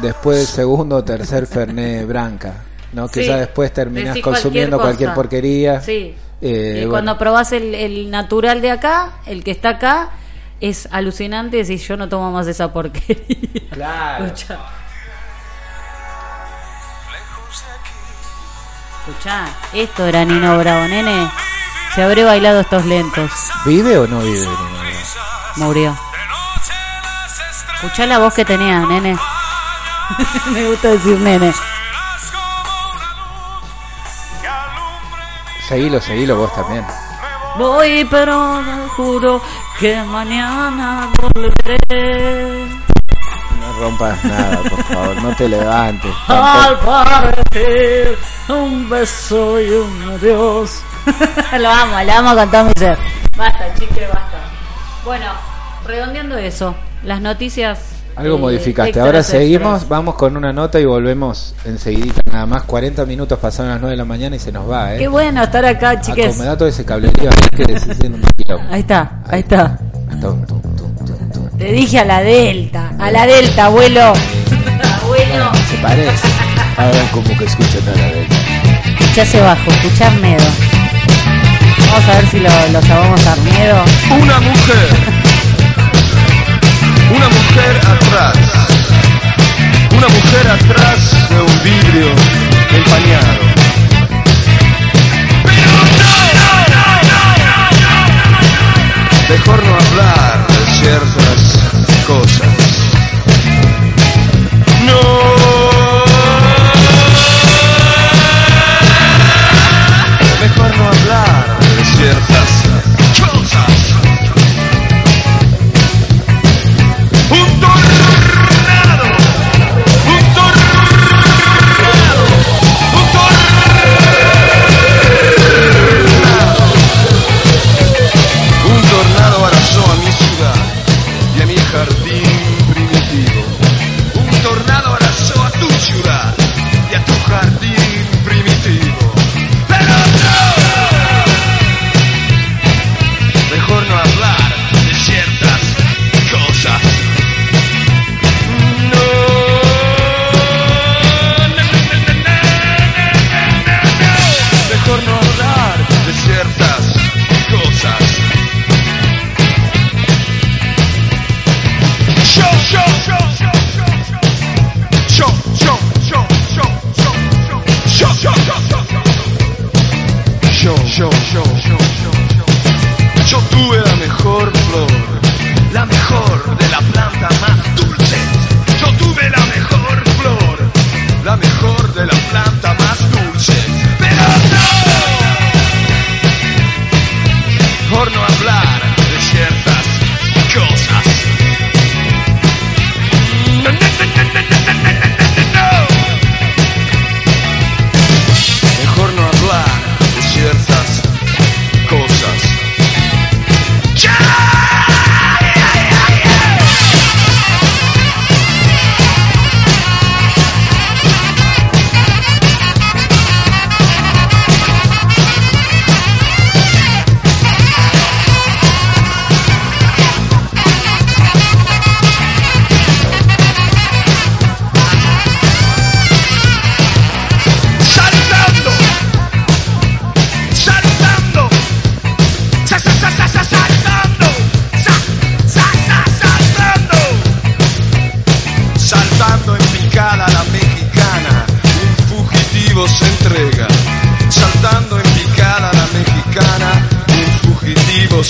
después del segundo o tercer Fernet Branca. ¿no? Que Sí, ya después terminas consumiendo cualquier, porquería. Sí. Eh, y bueno. cuando probás el, el natural de acá, el que está acá, es alucinante decir yo no tomo más esa porquería. [laughs] Claro. Escuchá, esto era Nino Bravo, nene. Se habré bailado estos lentos. ¿Vive o no vive? Murió. Escuchá la voz que tenía, nene. [laughs] Me gusta decir nene. Seguilo, seguilo vos también. Voy, pero juro que mañana volveré. No rompas nada, por favor, no te levantes. [laughs] Al parecer, un beso y un adiós. [laughs] lo amo, lo amo con todo mi ser. Basta, chique, basta. Bueno, redondeando eso, las noticias. Algo eh, modificaste. Ahora extras. seguimos, vamos con una nota y volvemos enseguidita. Nada más 40 minutos pasaron las 9 de la mañana y se nos va, ¿eh? Qué bueno estar acá, chiques. Acomodá todo ese cablerío ahí que se un. Ahí está, ahí está. Tum, tum, tum, tum, tum. Te dije a la Delta, a la Delta, abuelo. Abuelo. Se parece. Hagan como que escuchan a la vez. Escuchase bajo, escuchar miedo. Vamos a ver si lo, lo llamamos Arnedo. Una mujer. Una mujer atrás. Una mujer atrás de un vidrio empañado. Mejor no hablar ciertas cosas.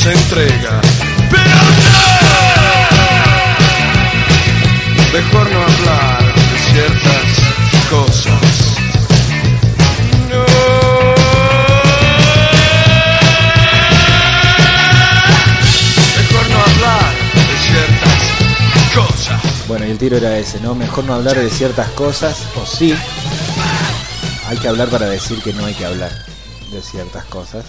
Se entrega. Pero no. Mejor no hablar de ciertas cosas. No. Mejor no hablar de ciertas cosas. Bueno, y el tiro era ese, ¿no? Mejor no hablar de ciertas cosas, o sí. Hay que hablar para decir que no hay que hablar de ciertas cosas.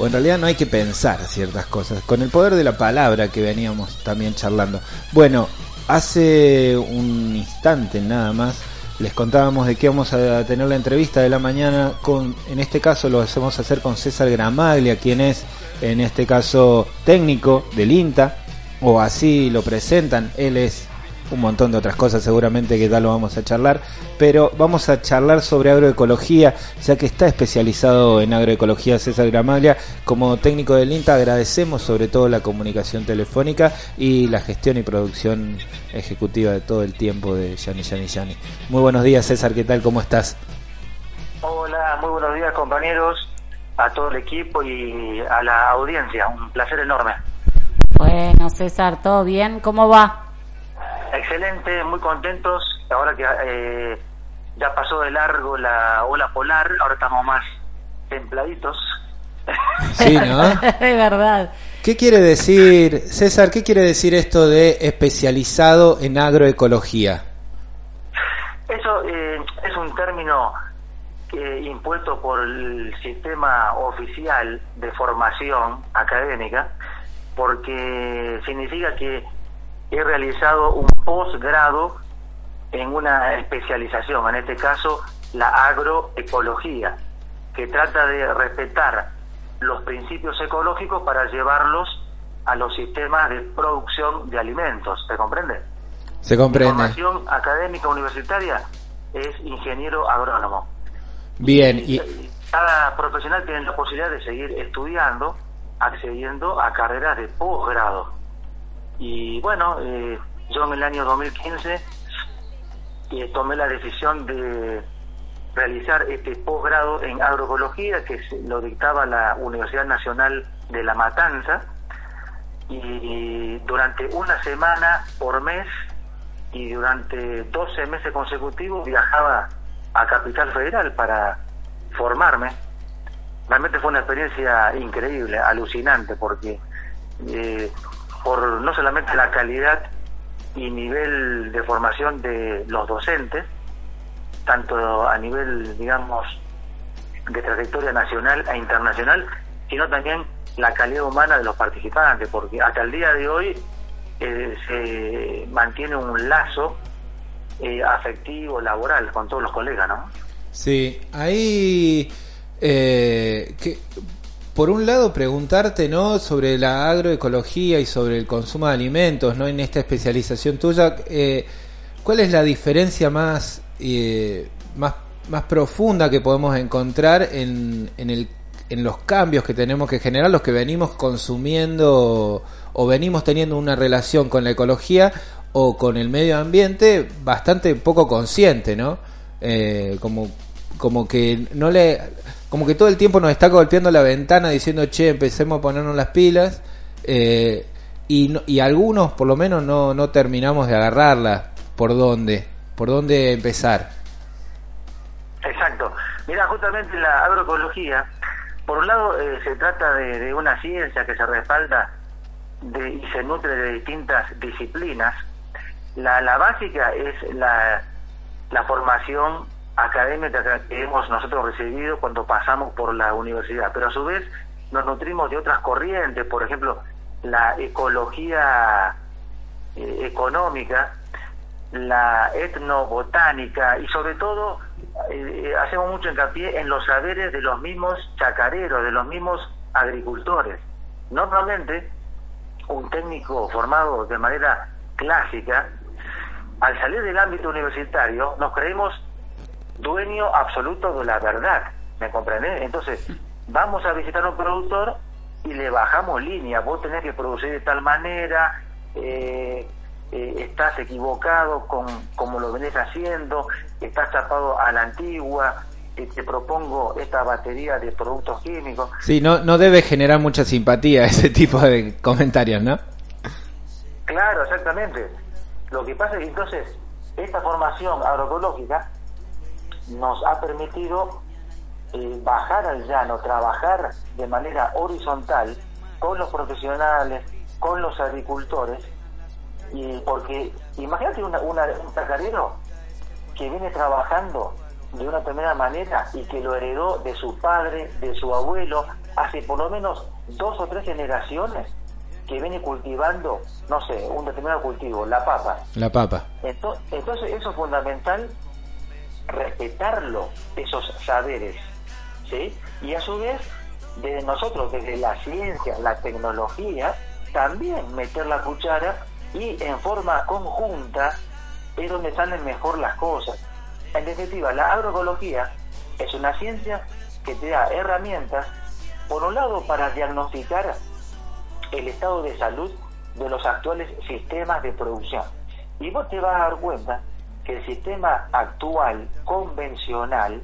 O en realidad no hay que pensar ciertas cosas. Con el poder de la palabra que veníamos también charlando. Bueno, hace un instante nada más les contábamos de que vamos a tener la entrevista de la mañana con, en este caso lo hacemos hacer con César Gramaglia, quien es en este caso técnico del INTA, o así lo presentan, él es un montón de otras cosas seguramente que tal lo vamos a charlar, pero vamos a charlar sobre agroecología, ya que está especializado en agroecología César Gramaglia. Como técnico del INTA agradecemos sobre todo la comunicación telefónica y la gestión y producción ejecutiva de todo el tiempo de Yani Yani Yani. Muy buenos días César, ¿qué tal? ¿Cómo estás? Hola, muy buenos días compañeros, a todo el equipo y a la audiencia. Un placer enorme. Bueno, César, ¿todo bien? ¿Cómo va? Excelente, muy contentos. Ahora que eh, ya pasó de largo la ola polar, ahora estamos más templaditos. Sí, ¿no? [laughs] es verdad. ¿Qué quiere decir, César, qué quiere decir esto de especializado en agroecología? Eso eh, es un término eh, impuesto por el sistema oficial de formación académica, porque significa que he realizado un posgrado en una especialización, en este caso la agroecología, que trata de respetar los principios ecológicos para llevarlos a los sistemas de producción de alimentos. ¿Se comprende? Se Mi comprende. formación académica universitaria es ingeniero agrónomo. Bien, y Cada profesional tiene la posibilidad de seguir estudiando, accediendo a carreras de posgrado. Y bueno, eh, yo en el año 2015 eh, tomé la decisión de realizar este posgrado en agroecología que lo dictaba la Universidad Nacional de La Matanza y durante una semana por mes y durante 12 meses consecutivos viajaba a Capital Federal para formarme. Realmente fue una experiencia increíble, alucinante, porque eh, por no solamente la calidad y nivel de formación de los docentes, tanto a nivel, digamos, de trayectoria nacional e internacional, sino también la calidad humana de los participantes, porque hasta el día de hoy eh, se mantiene un lazo eh, afectivo, laboral con todos los colegas, ¿no? Sí, ahí eh, que, por un lado preguntarte no sobre la agroecología y sobre el consumo de alimentos no en esta especialización tuya eh, cuál es la diferencia más eh, más más profunda que podemos encontrar en, en el en los cambios que tenemos que generar los que venimos consumiendo o venimos teniendo una relación con la ecología o con el medio ambiente bastante poco consciente, ¿no? Eh, como, como que no le, como que todo el tiempo nos está golpeando la ventana diciendo, che, empecemos a ponernos las pilas, eh, y, y algunos por lo menos no, no terminamos de agarrarla. ¿Por dónde? ¿Por dónde empezar? Exacto. Mira, justamente la agroecología, por un lado eh, se trata de, de una ciencia que se respalda de, y se nutre de distintas disciplinas. La, la básica es la, la formación académica que hemos nosotros recibido cuando pasamos por la universidad, pero a su vez nos nutrimos de otras corrientes, por ejemplo, la ecología eh, económica, la etnobotánica y sobre todo eh, hacemos mucho hincapié en los saberes de los mismos chacareros, de los mismos agricultores. Normalmente, un técnico formado de manera clásica, al salir del ámbito universitario, nos creemos dueño absoluto de la verdad, ¿me comprendés? Entonces, vamos a visitar a un productor y le bajamos línea, vos tenés que producir de tal manera, eh, eh, estás equivocado con como lo venís haciendo, estás tapado a la antigua, si te propongo esta batería de productos químicos. Sí, no, no debe generar mucha simpatía [laughs] ese tipo de comentarios, ¿no? Claro, exactamente. Lo que pasa es que entonces esta formación agroecológica nos ha permitido eh, bajar al llano, trabajar de manera horizontal con los profesionales, con los agricultores, y porque imagínate una, una, un tacarero que viene trabajando de una primera manera y que lo heredó de su padre, de su abuelo, hace por lo menos dos o tres generaciones que viene cultivando, no sé, un determinado cultivo, la papa. La papa. Entonces, entonces eso es fundamental, respetarlo, esos saberes, ¿sí? Y a su vez, desde nosotros, desde la ciencia, la tecnología, también meter la cuchara y en forma conjunta es donde salen mejor las cosas. En definitiva, la agroecología es una ciencia que te da herramientas, por un lado, para diagnosticar el estado de salud de los actuales sistemas de producción. Y vos te vas a dar cuenta que el sistema actual, convencional,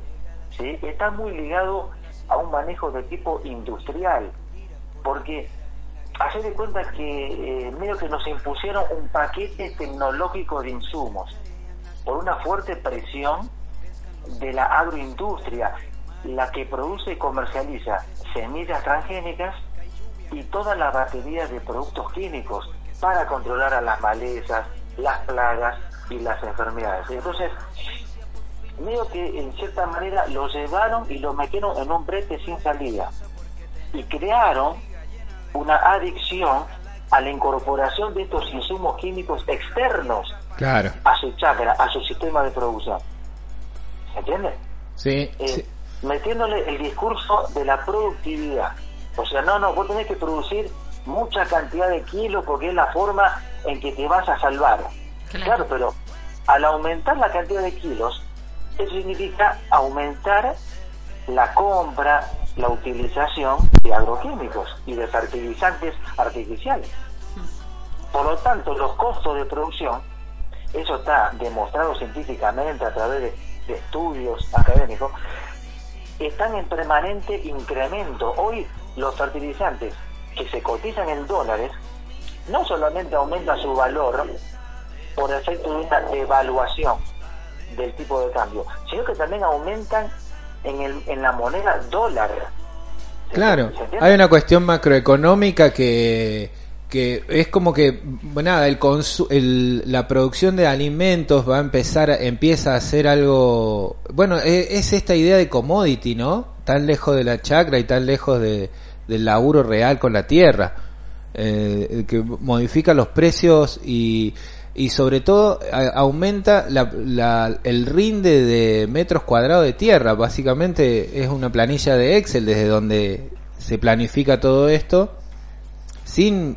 ¿sí? está muy ligado a un manejo de tipo industrial, porque hacer de cuenta que eh, medio que nos impusieron un paquete tecnológico de insumos por una fuerte presión de la agroindustria, la que produce y comercializa semillas transgénicas y toda la batería de productos químicos para controlar a las malezas, las plagas y las enfermedades. Entonces, medio que en cierta manera lo llevaron y lo metieron en un brete sin salida y crearon una adicción a la incorporación de estos insumos químicos externos Claro. a su chakra, a su sistema de producción. ¿Se entiende? Sí, Eh, sí. Metiéndole el discurso de la productividad. O sea, no, no, vos tenés que producir mucha cantidad de kilos porque es la forma en que te vas a salvar. Claro, pero al aumentar la cantidad de kilos, eso significa aumentar la compra, la utilización de agroquímicos y de fertilizantes artificiales. Por lo tanto, los costos de producción, eso está demostrado científicamente a través de, de estudios académicos, están en permanente incremento. Hoy los fertilizantes que se cotizan en dólares no solamente aumentan su valor por efecto de una devaluación del tipo de cambio, sino que también aumentan en, el, en la moneda dólar. ¿Se Claro, hay una cuestión macroeconómica que, que es como que, bueno, nada, el consu- el, la producción de alimentos va a empezar, empieza a ser algo, bueno, e- es, esta idea de commodity, ¿no? Tan lejos de la chacra y tan lejos de, del laburo real con la tierra, eh, que modifica los precios y, y sobre todo aumenta la, la- el rinde de metros cuadrados de tierra. Básicamente es una planilla de Excel desde donde se planifica todo esto. Sin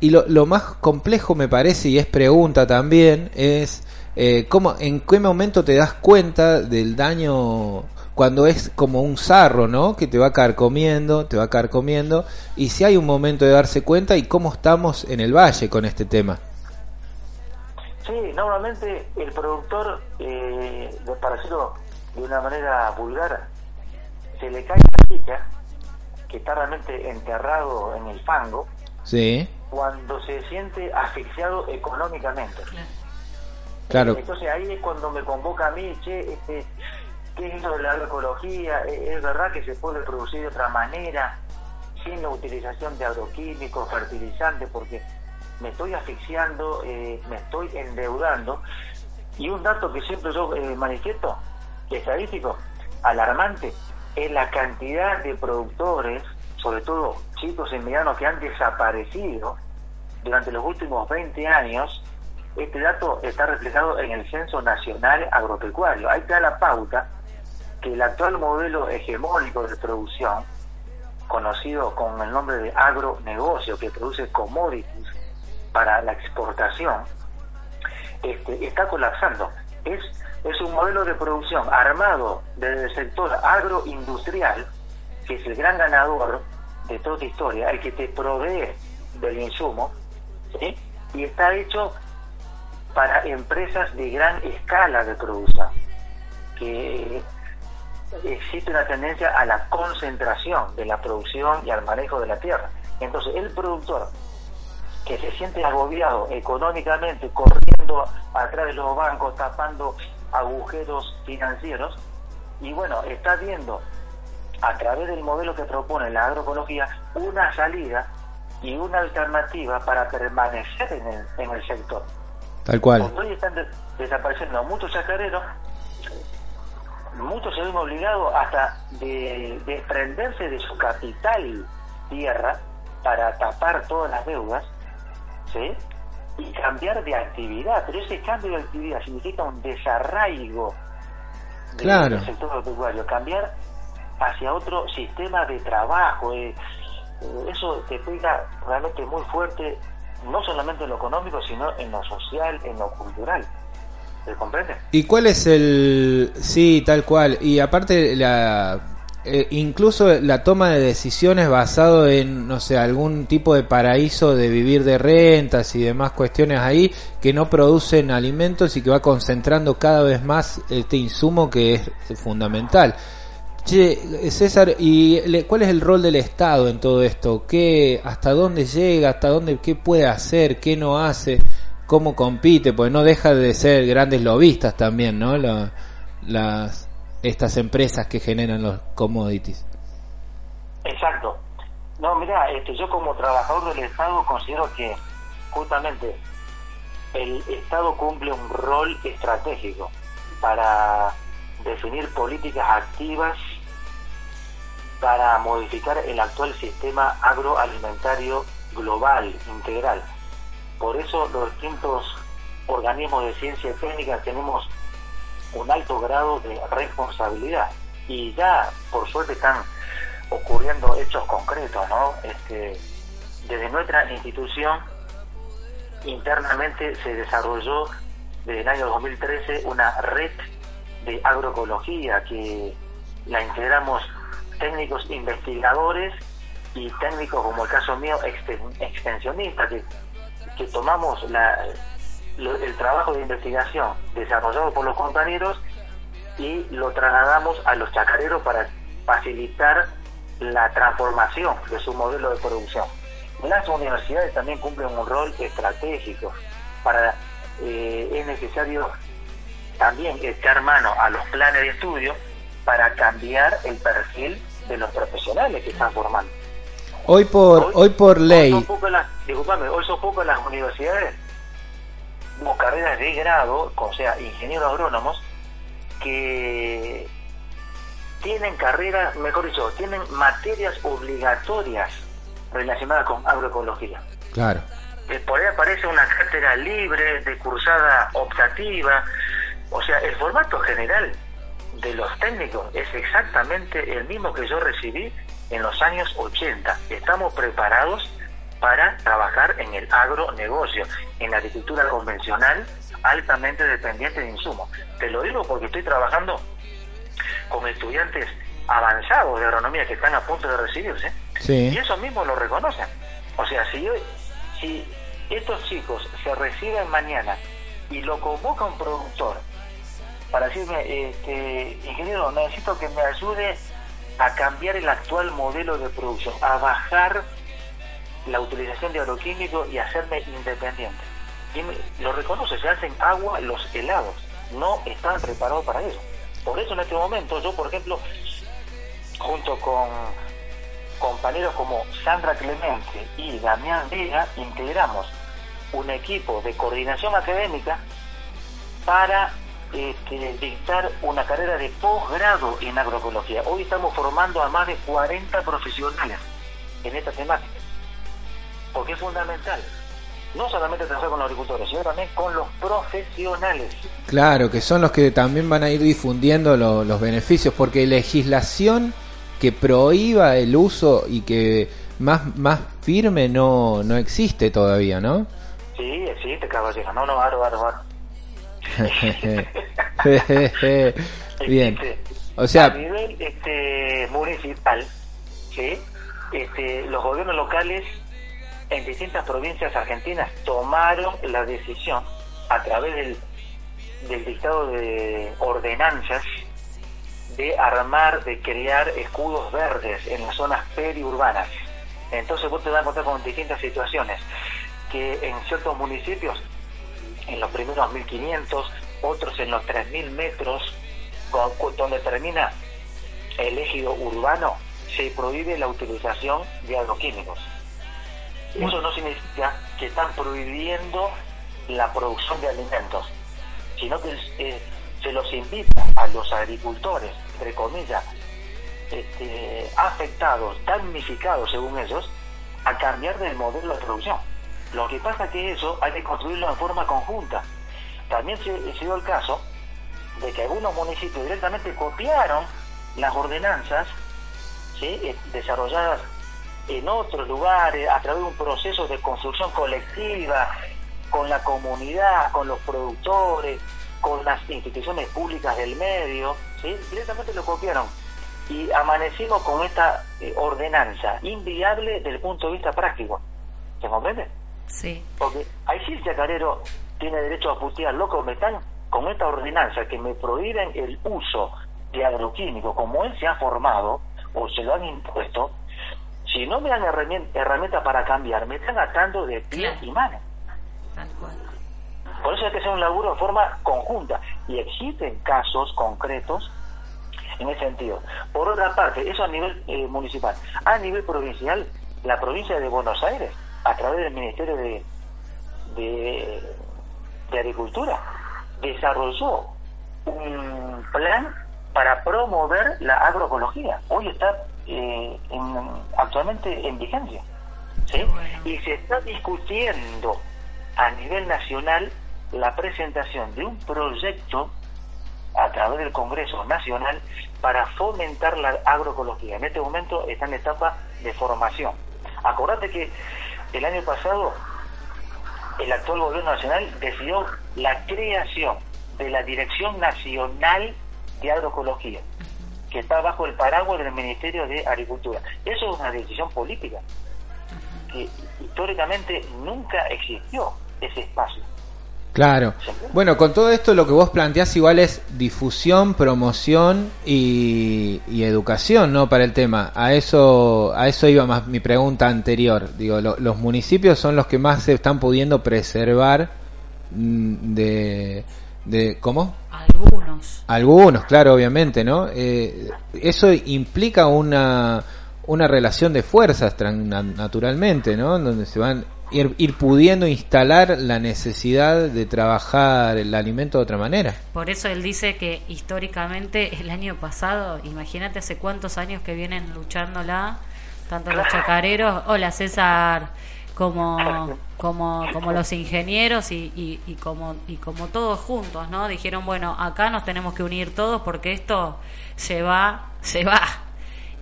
y lo, lo más complejo me parece y es pregunta también es eh, cómo en qué momento te das cuenta del daño cuando es como un sarro, ¿no? Que te va carcomiendo, te va carcomiendo y si hay un momento de darse cuenta y cómo estamos en el valle con este tema. Sí, normalmente el productor, eh, de- para decirlo de una manera vulgar, se le cae la chica que está realmente enterrado en el fango Sí, cuando se siente asfixiado económicamente. claro. Entonces ahí es cuando me convoca a mí, che, este, ¿qué es eso de la agroecología? ¿Es es verdad que se puede producir de otra manera, sin la utilización de agroquímicos, fertilizantes? Porque me estoy asfixiando, eh, me estoy endeudando. Y un dato que siempre yo eh, manifiesto, estadístico, alarmante, es la cantidad de productores, sobre todo chicos y medianos que han desaparecido durante los últimos 20 años. Este dato está reflejado en el Censo Nacional Agropecuario. Ahí está la pauta que el actual modelo hegemónico de producción, conocido con el nombre de agronegocio, que produce commodities para la exportación, este, está colapsando. Es, es un modelo de producción armado desde el sector agroindustrial, que es el gran ganador de toda esta historia, el que te provee del insumo, y está hecho para empresas de gran escala de producción, que existe una tendencia a la concentración de la producción y al manejo de la tierra. Entonces, el productor que se siente agobiado económicamente, corriendo atrás de los bancos, tapando agujeros financieros, y bueno, está viendo a través del modelo que propone la agroecología una salida y una alternativa para permanecer en el, en el sector. Tal cual. Porque hoy están de- desapareciendo muchos chacareros, muchos se ven obligados hasta de desprenderse de su capital tierra para tapar todas las deudas, ¿sí? Y cambiar de actividad, pero ese cambio de actividad significa un desarraigo del- Claro. del sector agropecuario, cambiar hacia otro sistema de trabajo. eh, eh, eso te pega realmente muy fuerte, no solamente en lo económico, sino en lo social, en lo cultural. ¿Se comprende? ¿Y cuál es el...? Sí, tal cual. Y aparte, la... eh, incluso la toma de decisiones basado en, no sé, algún tipo de paraíso de vivir de rentas y demás cuestiones ahí que no producen alimentos y que va concentrando cada vez más este insumo que es fundamental. Che, César, ¿y le- cuál es el rol del Estado en todo esto? ¿Qué, ¿Hasta dónde llega? ¿Hasta dónde? ¿Qué puede hacer? ¿Qué no hace? ¿Cómo compite? Pues no deja de ser grandes lobistas también, ¿no? La- las, estas empresas que generan los commodities. Exacto. No, mira, este, yo como trabajador del Estado considero que justamente el Estado cumple un rol estratégico para definir políticas activas para modificar el actual sistema agroalimentario global, integral. Por eso los distintos organismos de ciencia técnica tenemos un alto grado de responsabilidad y ya por suerte están ocurriendo hechos concretos, ¿no? Este, desde nuestra institución internamente se desarrolló desde el año 2013 una red de agroecología que la integramos técnicos investigadores y técnicos como el caso mío exten- extensionistas que, que tomamos la, lo- el trabajo de investigación desarrollado por los compañeros y lo trasladamos a los chacareros para facilitar la transformación de su modelo de producción. Las universidades también cumplen un rol estratégico. Para eh, es necesario también echar mano a los planes de estudio para cambiar el perfil de los profesionales que están formando. Hoy por, hoy por Hoy ley, son pocas las, disculpame, hoy son pocas las universidades o carreras de grado, o sea, ingenieros agrónomos, que tienen carreras, mejor dicho, tienen materias obligatorias relacionadas con agroecología. claro. Eh, por ahí aparece una cátedra libre, de cursada optativa, o sea, el formato general de los técnicos es exactamente el mismo que yo recibí en los años 80. Estamos preparados para trabajar en el agronegocio, en la agricultura convencional, altamente dependiente de insumos. Te lo digo porque estoy trabajando con estudiantes avanzados de agronomía que están a punto de recibirse Sí. y eso mismo lo reconocen. O sea, si, yo- si estos chicos se reciben mañana y lo convoca un productor para decirme, este, ingeniero, necesito que me ayude a cambiar el actual modelo de producción, a bajar la utilización de agroquímicos y hacerme independiente. Y lo reconoce, se hacen agua los helados, no están preparados para eso. Por eso en este momento yo, por ejemplo, junto con compañeros como Sandra Clemente y Damián Vega, integramos un equipo de coordinación académica para este, dictar una carrera de posgrado en agroecología. Hoy estamos formando a más de 40 profesionales en esta temática, porque es fundamental no solamente trabajar con los agricultores, sino también con los profesionales. Claro, que son los que también van a ir difundiendo lo- los beneficios, porque legislación que prohíba el uso y que más, más firme no, no existe todavía, ¿no? Sí, existe, caballero. No, no, aro, aro, aro. Bien. O sea, a nivel este, municipal, ¿sí? este, los gobiernos locales en distintas provincias argentinas tomaron la decisión a través del, dictado de ordenanzas de armar, de crear escudos verdes en las zonas periurbanas. Entonces vos te vas a encontrar con distintas situaciones, que en ciertos municipios, en los primeros 1500, otros en los 3000 metros, donde termina el ejido urbano, se prohíbe la utilización de agroquímicos. Eso no significa que están prohibiendo la producción de alimentos, sino que eh, se los invita a los agricultores, entre comillas, este, afectados, damnificados según ellos, a cambiar del modelo de producción. Lo que pasa que eso hay que construirlo en forma conjunta. También se, se dio el caso de que algunos municipios directamente copiaron las ordenanzas eh, desarrolladas en otros lugares a través de un proceso de construcción colectiva con la comunidad, con los productores, con las instituciones públicas del medio, ¿sí? directamente lo copiaron y amanecimos con esta eh, ordenanza inviable desde el punto de vista práctico. ¿Se comprende? Sí. Porque ahí sí el chacarero tiene derecho a putear, loco, me están con esta ordenanza que me prohíben el uso de agroquímicos como él se ha formado o se lo han impuesto, si no me dan herramien- herramientas para cambiar, me están atando de pies y manos. Tal cual. Por eso hay que hacer un laburo de forma conjunta y existen casos concretos en ese sentido. Por otra parte, eso a nivel eh, municipal. A nivel provincial, la provincia de Buenos Aires, a través del Ministerio de, de, de Agricultura, desarrolló un plan para promover la agroecología. Hoy está eh, en- actualmente en vigencia. ¿sí? Y se está discutiendo a nivel nacional la presentación de un proyecto a través del Congreso Nacional para fomentar la agroecología. En este momento está en etapa de formación. Acordate que el año pasado el actual gobierno nacional decidió la creación de la Dirección Nacional de Agroecología, que está bajo el paraguas del Ministerio de Agricultura. Eso es una decisión política, que históricamente nunca existió ese espacio. Claro. Bueno, con todo esto lo que vos planteás igual es difusión, promoción y, y educación, ¿no? Para el tema. A eso, a eso iba más mi pregunta anterior. Digo, lo- los municipios son los que más se están pudiendo preservar mm, de, de ¿cómo? Algunos. Algunos, claro, obviamente, ¿no? Eh, eso implica una, una relación de fuerzas, naturalmente, ¿no? Donde se van ir, ir pudiendo instalar la necesidad de trabajar el alimento de otra manera. Por eso él dice que históricamente el año pasado, imagínate hace cuántos años que vienen luchándola, tanto los chacareros, hola César, como, como, como los ingenieros y, y, y como, y como todos juntos, ¿no? Dijeron, bueno, acá nos tenemos que unir todos porque esto se va, se va.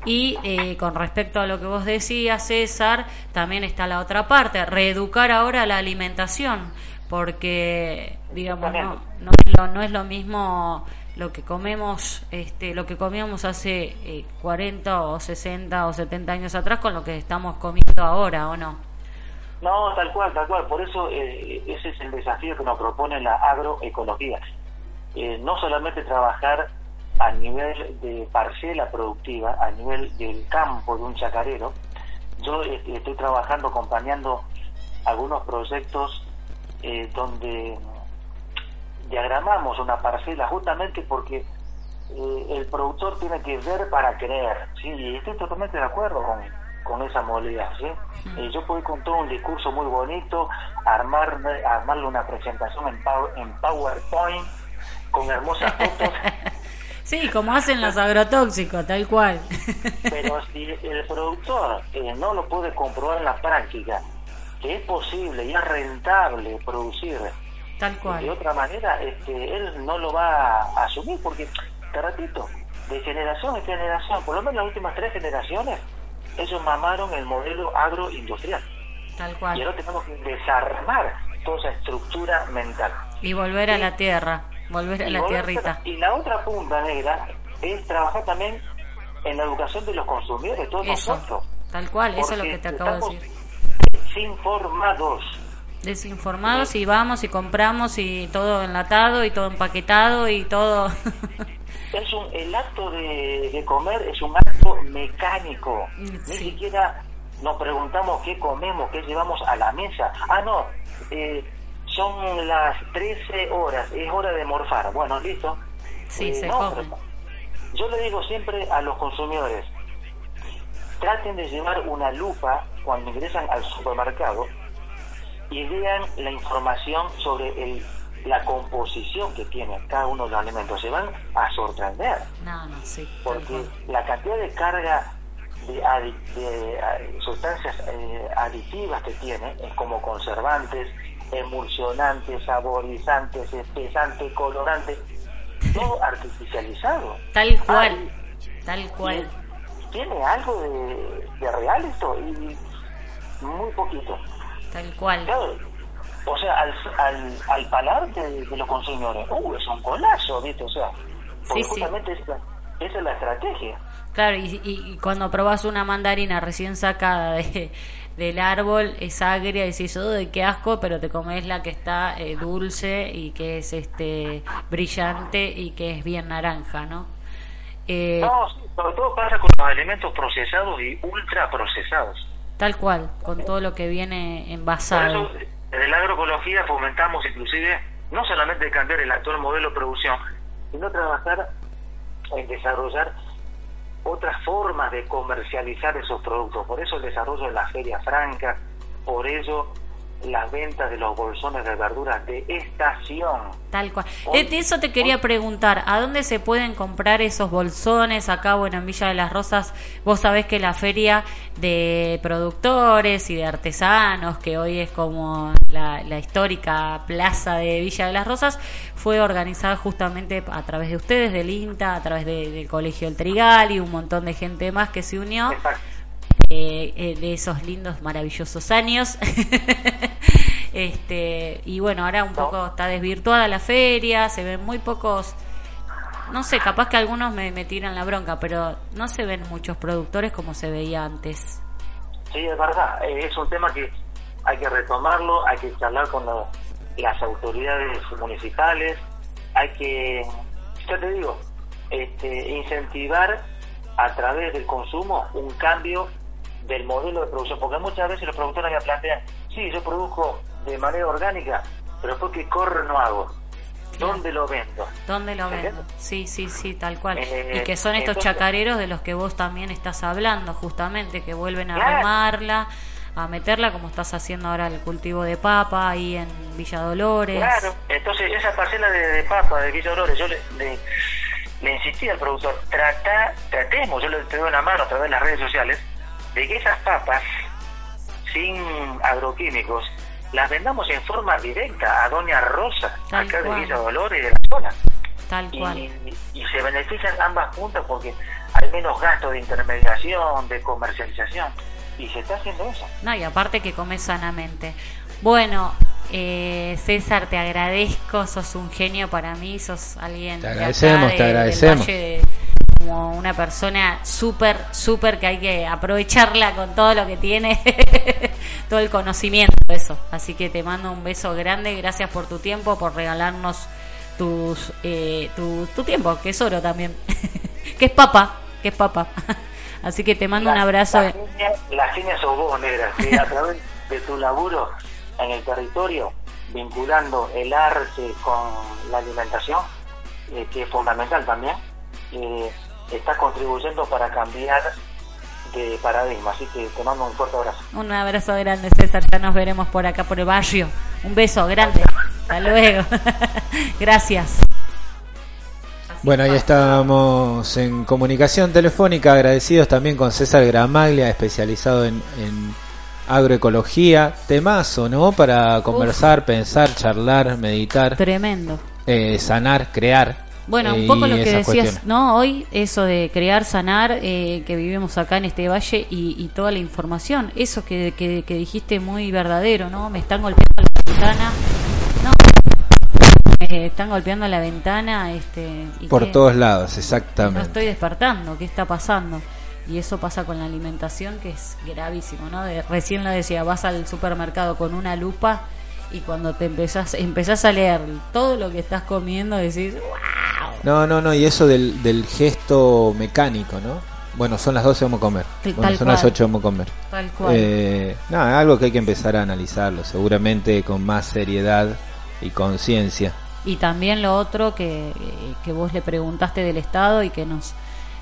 Y eh, con respecto a lo que vos decías, César, también está la otra parte, reeducar ahora la alimentación, porque, digamos, no, no, es, lo, no es lo mismo lo que comemos, este, lo que comíamos hace eh, 40 o 60 o 70 años atrás con lo que estamos comiendo ahora, ¿o no? No, tal cual, tal cual. Por eso eh, ese es el desafío que nos propone la agroecología. Eh, no solamente trabajar a nivel de parcela productiva, a nivel del campo de un chacarero. Yo eh, estoy trabajando, acompañando algunos proyectos eh, donde diagramamos una parcela justamente porque el productor tiene que ver para creer. Sí, estoy totalmente de acuerdo con, con esa modalidad. ¿sí? Eh, yo puedo con todo un discurso muy bonito, armar, armarle una presentación en, Power- en PowerPoint con hermosas fotos, [laughs] Sí, como hacen los agrotóxicos, tal cual. pero [laughs] si el productor eh, no lo puede comprobar en la práctica, que es posible y es rentable producir Tal de cual. otra manera, este, él no lo va a asumir porque, te repito, de generación en generación, por lo menos las últimas tres generaciones, ellos mamaron el modelo agroindustrial. Tal Y cual. ahora tenemos que desarmar toda esa estructura mental. Y volver a la tierra, volver a Y la volver- tierrita. Y la otra punta negra es trabajar también en la educación de los consumidores, todos Eso, nosotros. tal cual, eso es lo que te acabo de decir. Desinformados. Desinformados y vamos y compramos y todo enlatado y todo empaquetado y todo. [laughs] Es un, el acto de, de comer es un acto mecánico. Ni Sí. siquiera nos preguntamos qué comemos, qué llevamos a la mesa. Ah, no, eh, son las 13 horas, es hora de morfar. Bueno, listo. Sí, Eh, se no, come. Yo le digo siempre a los consumidores, traten de llevar una lupa cuando ingresan al supermercado y vean la información sobre el, la composición que tiene cada uno de los alimentos. Se van a sorprender No, no, sí. porque la cantidad de carga de, adi- de, eh, sustancias eh, aditivas que tiene, como conservantes, emulsionantes, saborizantes, espesantes, colorantes, todo [laughs] artificializado. Tal cual. Ah, Tal cual. ¿Tiene algo de, de real esto? Y muy poquito. Tal cual. Claro, o sea, al, al, al palar de, de los consumidores, ¡uh! Es un golazo, ¿viste? O sea, porque Sí, sí. justamente esa, esa es la estrategia. Claro, y, y- y cuando probás una mandarina recién sacada de, del árbol, es agria, decís, oh, qué asco, pero te comes la que está eh, dulce y que es este brillante y que es bien naranja, ¿no? Eh, No, sobre todo pasa con los alimentos procesados y ultra procesados. Tal cual, con todo lo que viene Por envasado. eso, desde la agroecología fomentamos inclusive no solamente cambiar el actual modelo de producción, sino trabajar en desarrollar otras formas de comercializar esos productos. Por eso el desarrollo de la feria franca, por eso las ventas de los bolsones de verduras de estación. Tal cual. Hoy- Eh, de eso te quería preguntar, ¿a dónde se pueden comprar esos bolsones? Acá, bueno, en Villa de las Rosas, vos sabés que la feria de productores y de artesanos, que hoy es como la, la histórica plaza de Villa de las Rosas, fue organizada justamente a través de ustedes, del INTA, a través de- del Colegio El Trigal y un montón de gente más que se unió Exacto. Eh, eh, de esos lindos, maravillosos años. [laughs] este Y bueno, ahora un poco está desvirtuada la feria, se ven muy pocos, no sé, capaz que algunos me, me tiran la bronca, pero no se ven muchos productores como se veía antes. Sí, es verdad. Eh, Es un tema que hay que retomarlo, hay que charlar con la- las autoridades municipales, hay que, ya te digo, este, incentivar a través del consumo un cambio del modelo de producción, porque muchas veces los productores me plantean, sí, yo produzco de manera orgánica, pero ¿por qué corro no hago? ¿Dónde lo vendo? ¿Dónde lo ¿Entiendes? vendo? Sí, sí, sí, tal cual. Eh, y que son estos entonces- chacareros de los que vos también estás hablando, justamente, que vuelven a Claro. remarla, a meterla como estás haciendo ahora el cultivo de papa ahí en Villa Dolores. Claro, entonces esa parcela de, de papa de Villa Dolores, yo le, le, le insistí al productor, trata, tratemos, yo le doy una mano a través de las redes sociales, de que esas papas, sin agroquímicos, las vendamos en forma directa a Doña Rosa, Tal acá cual. de Villa Dolores, de la zona. Tal cual. Y, y se benefician ambas puntas porque hay menos gasto de intermediación, de comercialización, y se está haciendo eso. No, y aparte que comes sanamente. Bueno, eh, César, te agradezco, sos un genio para mí, sos alguien Te de acá, agradecemos, de- te del agradecemos. Valle de- como una persona súper, súper que hay que aprovecharla con todo lo que tiene, [laughs] todo el conocimiento, eso. Así que te mando un beso grande, gracias por tu tiempo, por regalarnos tus, eh, tu, tu tiempo, que es oro también, [laughs] que es papa, que es papa. [laughs] Así que te mando un La- abrazo. La genia, la vos, negra, que a través de tu laburo en el territorio, vinculando el arte con la alimentación, eh, que es fundamental también, eh, estás contribuyendo para cambiar de paradigma. Así que te mando un fuerte abrazo. Un abrazo grande, César. Ya nos veremos por acá, por el barrio. Un beso grande. Hasta luego. [laughs] Gracias. Bueno, ahí estamos en comunicación telefónica, agradecidos también con César Gramaglia, especializado en, en agroecología. Temazo, ¿no? Para conversar, pensar, charlar, meditar, Tremendo. eh, sanar, crear. Bueno, eh, un poco y lo que decías, cuestiones. ¿no? Hoy, eso de crear, sanar, eh, que vivimos acá en este valle y, y toda la información. Eso que, que, que dijiste muy verdadero, ¿no? Me están golpeando la ventana. No, me están golpeando la ventana. este y Por todos lados, no exactamente. estoy despertando, ¿qué está pasando? Y eso pasa con la alimentación, que es gravísimo, ¿no? De- recién lo decía, vas al supermercado con una lupa y cuando te empezás, empezás a leer todo lo que estás comiendo, decís, wow, No, no, no, y eso del, del gesto mecánico, ¿no? Bueno, son las 12, vamos a comer. Tal Bueno, son las cual. 8, vamos a comer. Tal cual. Eh, nada, algo que hay que empezar a analizarlo, seguramente con más seriedad y conciencia. Y también lo otro que, que vos le preguntaste del Estado y que nos,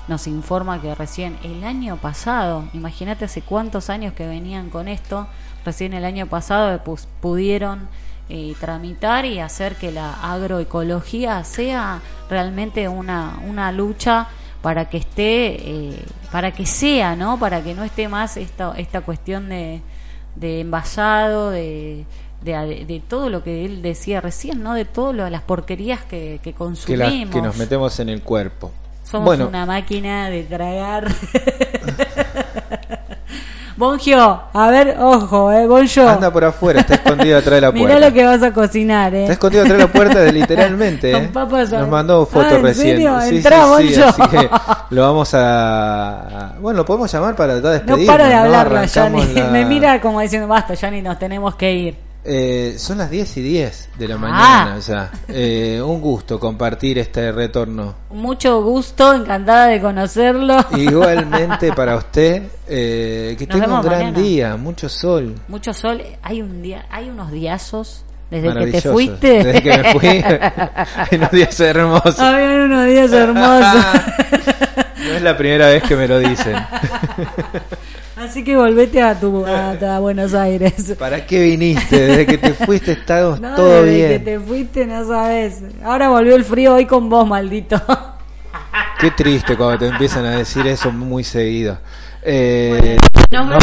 nos informa que recién el año pasado, imagínate hace cuántos años que venían con esto, recién el año pasado pues, pudieron eh, tramitar y hacer que la agroecología sea realmente una, una lucha para que esté, eh, para que sea, ¿no? Para que no esté más esta, esta cuestión de, de envasado, de, de, de todo lo que él decía recién, ¿no? De todas las porquerías que, que Que, consumimos. la- que nos metemos en el cuerpo. Somos bueno, una máquina de tragar. [laughs] Bongio, a ver, ojo, eh, Bonjo. anda por afuera, está escondido atrás de la puerta. [laughs] Mirá lo que vas a cocinar, eh. Está escondido atrás de la puerta, literalmente. [laughs] Con ¿eh? papas Nos mandó fotos Ah, ¿en recién. serio? Sí, Entrá, sí, sí, así que [laughs] lo vamos a. Bueno, lo podemos llamar para tratar de No despedirnos. para de ¿no? Arrancamos Yanni. la- Me mira como diciendo, basta, Yanni, nos tenemos que ir. Eh, son las 10 y 10 de la Ah. mañana ya. Eh, un gusto compartir este retorno. Mucho gusto, encantada de conocerlo. Igualmente [laughs] para usted, eh, que Nos tenga un gran mañana. día, mucho sol. Mucho sol. Hay un día, hay unos diazos desde que te fuiste. Desde que me fui, [laughs] unos días hermosos. Habían unos días hermosos. [laughs] No es la primera vez que me lo dicen. [laughs] Así que volvete a tu a, [laughs] a Buenos Aires. ¿Para qué viniste? Desde que te fuiste estamos [laughs] No, todo desde bien. que te fuiste no sabes. Ahora volvió el frío hoy con vos, maldito. Qué triste cuando te empiezan a decir eso muy seguido. Eh, No [laughs] me no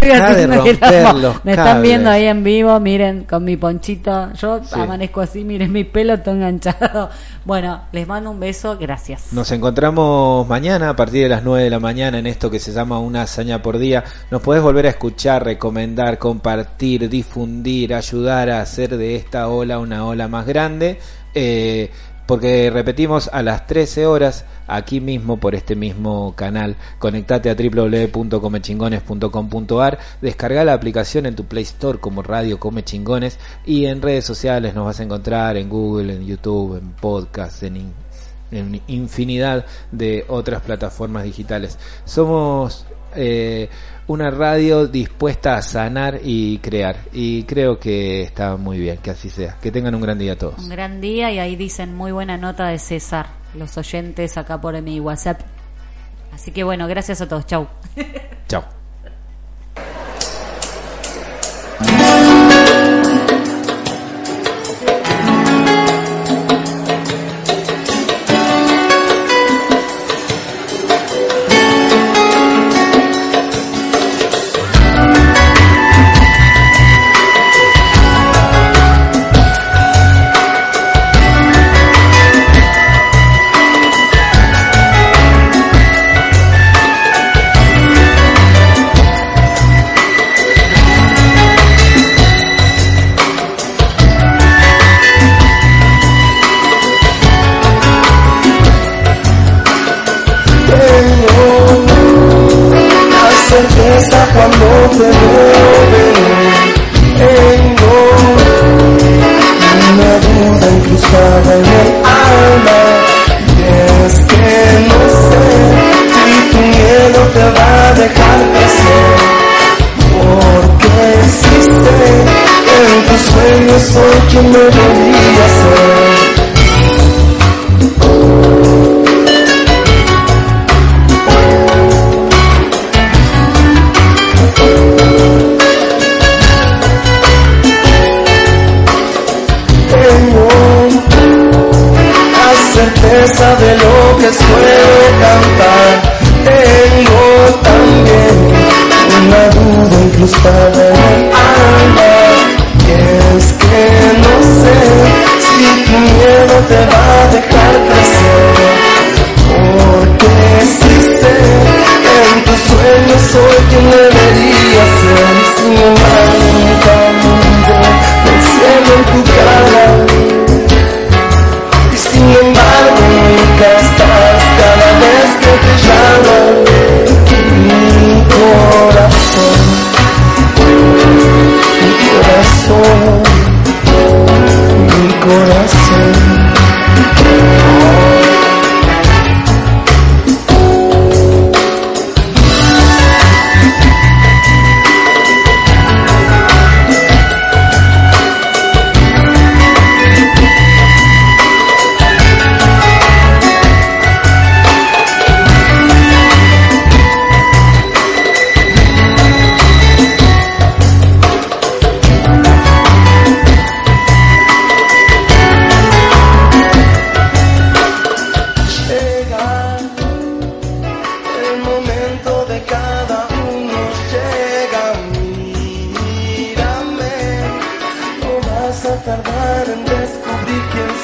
dejá de romper los Me están viendo ahí en vivo, miren, con mi ponchito. Yo Sí. amanezco así, miren mi pelo todo enganchado. [laughs] Bueno, les mando un beso, gracias. Nos encontramos mañana a partir de las 9 de la mañana en esto que se llama Una hazaña por día. Nos podés volver a escuchar, recomendar, compartir, difundir, ayudar a hacer de esta ola una ola más grande. Eh, porque repetimos a las 13 horas aquí mismo por este mismo canal. Conectate a www.comechingones.com.ar, descarga la aplicación en tu Play Store como Radio Come Chingones y en redes sociales nos vas a encontrar en Google, en YouTube, en podcast, en, en infinidad de otras plataformas digitales. Somos eh, una radio dispuesta a sanar y crear y creo que está muy bien que así sea. Que tengan un gran día a todos. Un gran día y ahí dicen muy buena nota de César, los oyentes acá por mi WhatsApp. Así que bueno, gracias a todos. Chau. Chao.